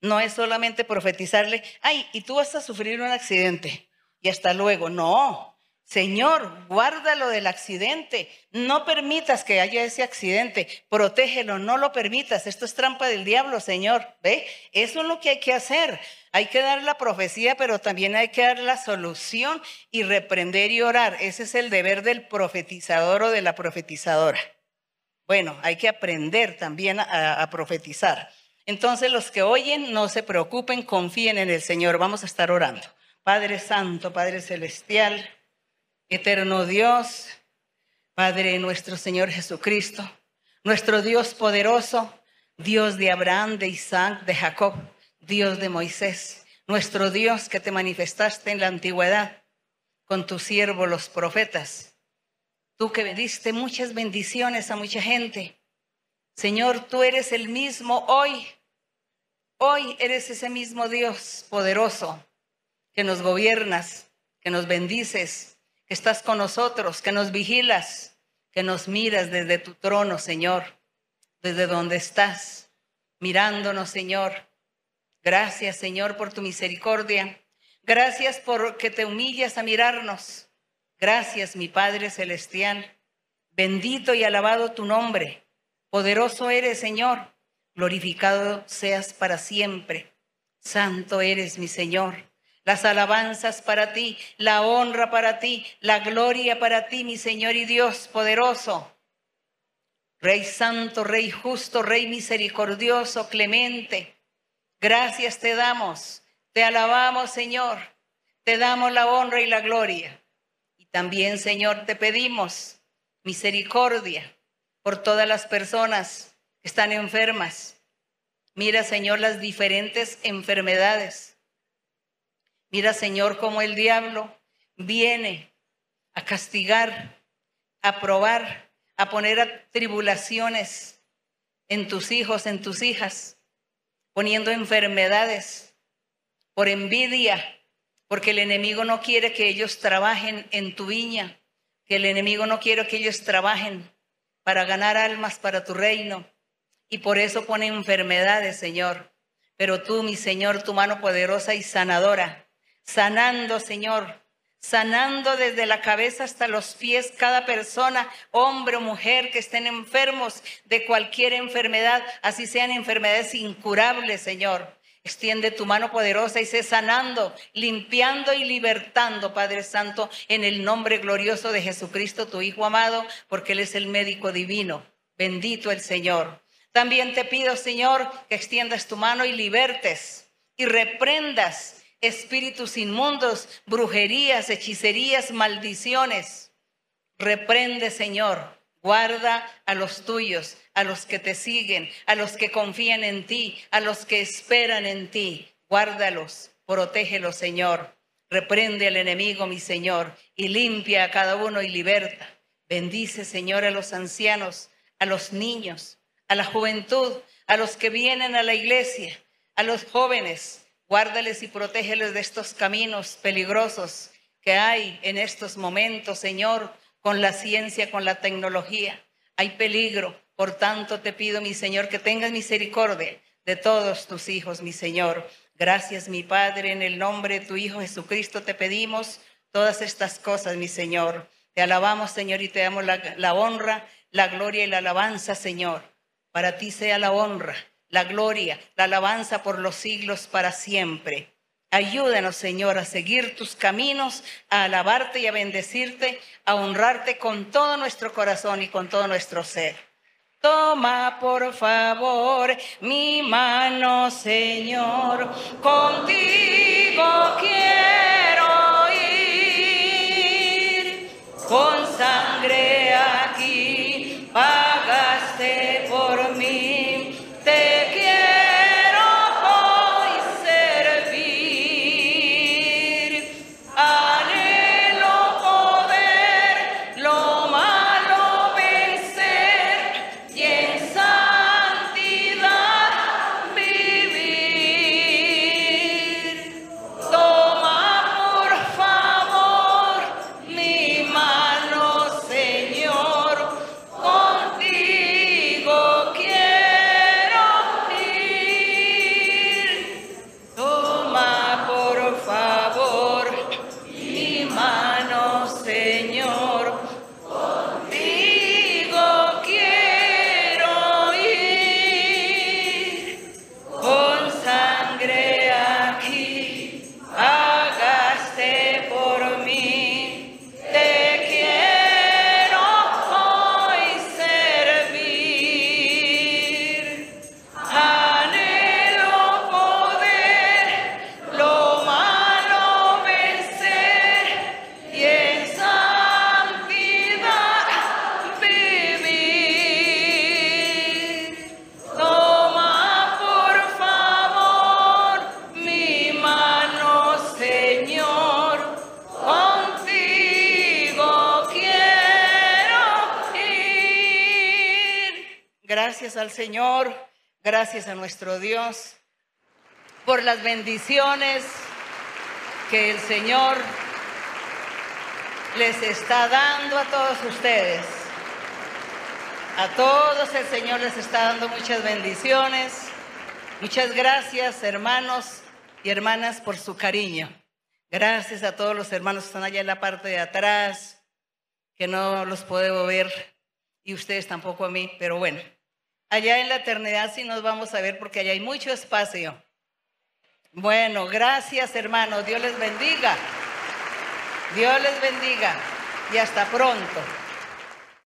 [SPEAKER 2] No es solamente profetizarle, ay, y tú vas a sufrir un accidente y hasta luego. No, Señor, guárdalo del accidente. No permitas que haya ese accidente. Protégelo, no lo permitas. Esto es trampa del diablo, Señor. ¿Ve? Eso es lo que hay que hacer. Hay que dar la profecía, pero también hay que dar la solución y reprender y orar. Ese es el deber del profetizador o de la profetizadora. Bueno, hay que aprender también a, profetizar. Entonces los que oyen, no se preocupen, confíen en el Señor. Vamos a estar orando. Padre Santo, Padre Celestial, eterno Dios, Padre nuestro Señor Jesucristo, nuestro Dios poderoso, Dios de Abraham, de Isaac, de Jacob, Dios de Moisés, nuestro Dios que te manifestaste en la antigüedad con tus siervos los profetas Tú que diste muchas bendiciones a mucha gente. Señor, tú eres el mismo hoy. Hoy eres ese mismo Dios poderoso que nos gobiernas, que nos bendices, estás con nosotros, que nos vigilas, que nos miras desde tu trono, Señor, desde donde estás, mirándonos, Señor. Gracias, Señor, por tu misericordia. Gracias por que te humillas a mirarnos. Gracias, mi Padre Celestial. Bendito y alabado tu nombre. Poderoso eres, Señor. Glorificado seas para siempre. Santo eres, mi Señor. Las alabanzas para ti, la honra para ti, la gloria para ti, mi Señor y Dios poderoso. Rey santo, Rey justo, Rey misericordioso, clemente. Gracias te damos, te alabamos, Señor. Te damos la honra y la gloria. También, Señor, te pedimos misericordia por todas las personas que están enfermas. Mira, Señor, las diferentes enfermedades. Mira, Señor, cómo el diablo viene a castigar a probar, a poner tribulaciones en tus hijos, en tus hijas, poniendo enfermedades por envidia, porque el enemigo no quiere que ellos trabajen en tu viña, que el enemigo no quiere que ellos trabajen para ganar almas para tu reino. Y por eso pone enfermedades, Señor. Pero tú, mi Señor, tu mano poderosa y sanadora, sanando, Señor, sanando desde la cabeza hasta los pies cada persona, hombre o mujer que estén enfermos de cualquier enfermedad, así sean enfermedades incurables, Señor. Extiende tu mano poderosa y sé sanando, limpiando y libertando, Padre Santo, en el nombre glorioso de Jesucristo, tu Hijo amado, porque Él es el médico divino. Bendito el Señor. También te pido, Señor, que extiendas tu mano y libertes y reprendas espíritus inmundos, brujerías, hechicerías, maldiciones. Reprende, Señor, Guarda a los tuyos, a los que te siguen, a los que confían en ti, a los que esperan en ti. Guárdalos, protégelos, Señor. Reprende al enemigo, mi Señor, y limpia a cada uno y liberta. Bendice, Señor, a los ancianos, a los niños, a la juventud, a los que vienen a la iglesia, a los jóvenes. Guárdales y protégeles de estos caminos peligrosos que hay en estos momentos, Señor con la ciencia, con la tecnología. Hay peligro. Por tanto, te pido, mi Señor, que tengas misericordia de todos tus hijos, mi Señor. Gracias, mi Padre, en el nombre de tu Hijo Jesucristo te pedimos todas estas cosas, mi Señor. Te alabamos, Señor, y te damos la, la honra, la gloria y la alabanza, Señor. Para ti sea la honra, la gloria, la alabanza por los siglos para siempre. Ayúdanos, Señor, a seguir tus caminos, a alabarte y a bendecirte, a honrarte con todo nuestro corazón y con todo nuestro ser. Toma, por favor, mi mano, Señor, contigo quiero ir, con sangre gracias a nuestro Dios por las bendiciones que el Señor les está dando a todos ustedes. A todos el Señor les está dando muchas bendiciones. Muchas gracias, hermanos y hermanas, por su cariño. Gracias a todos los hermanos que están allá en la parte de atrás, que no los puedo ver, y ustedes tampoco a mí, pero bueno, allá en la eternidad sí nos vamos a ver porque allá hay mucho espacio. Bueno, gracias hermanos, Dios les bendiga. Dios les bendiga y hasta pronto.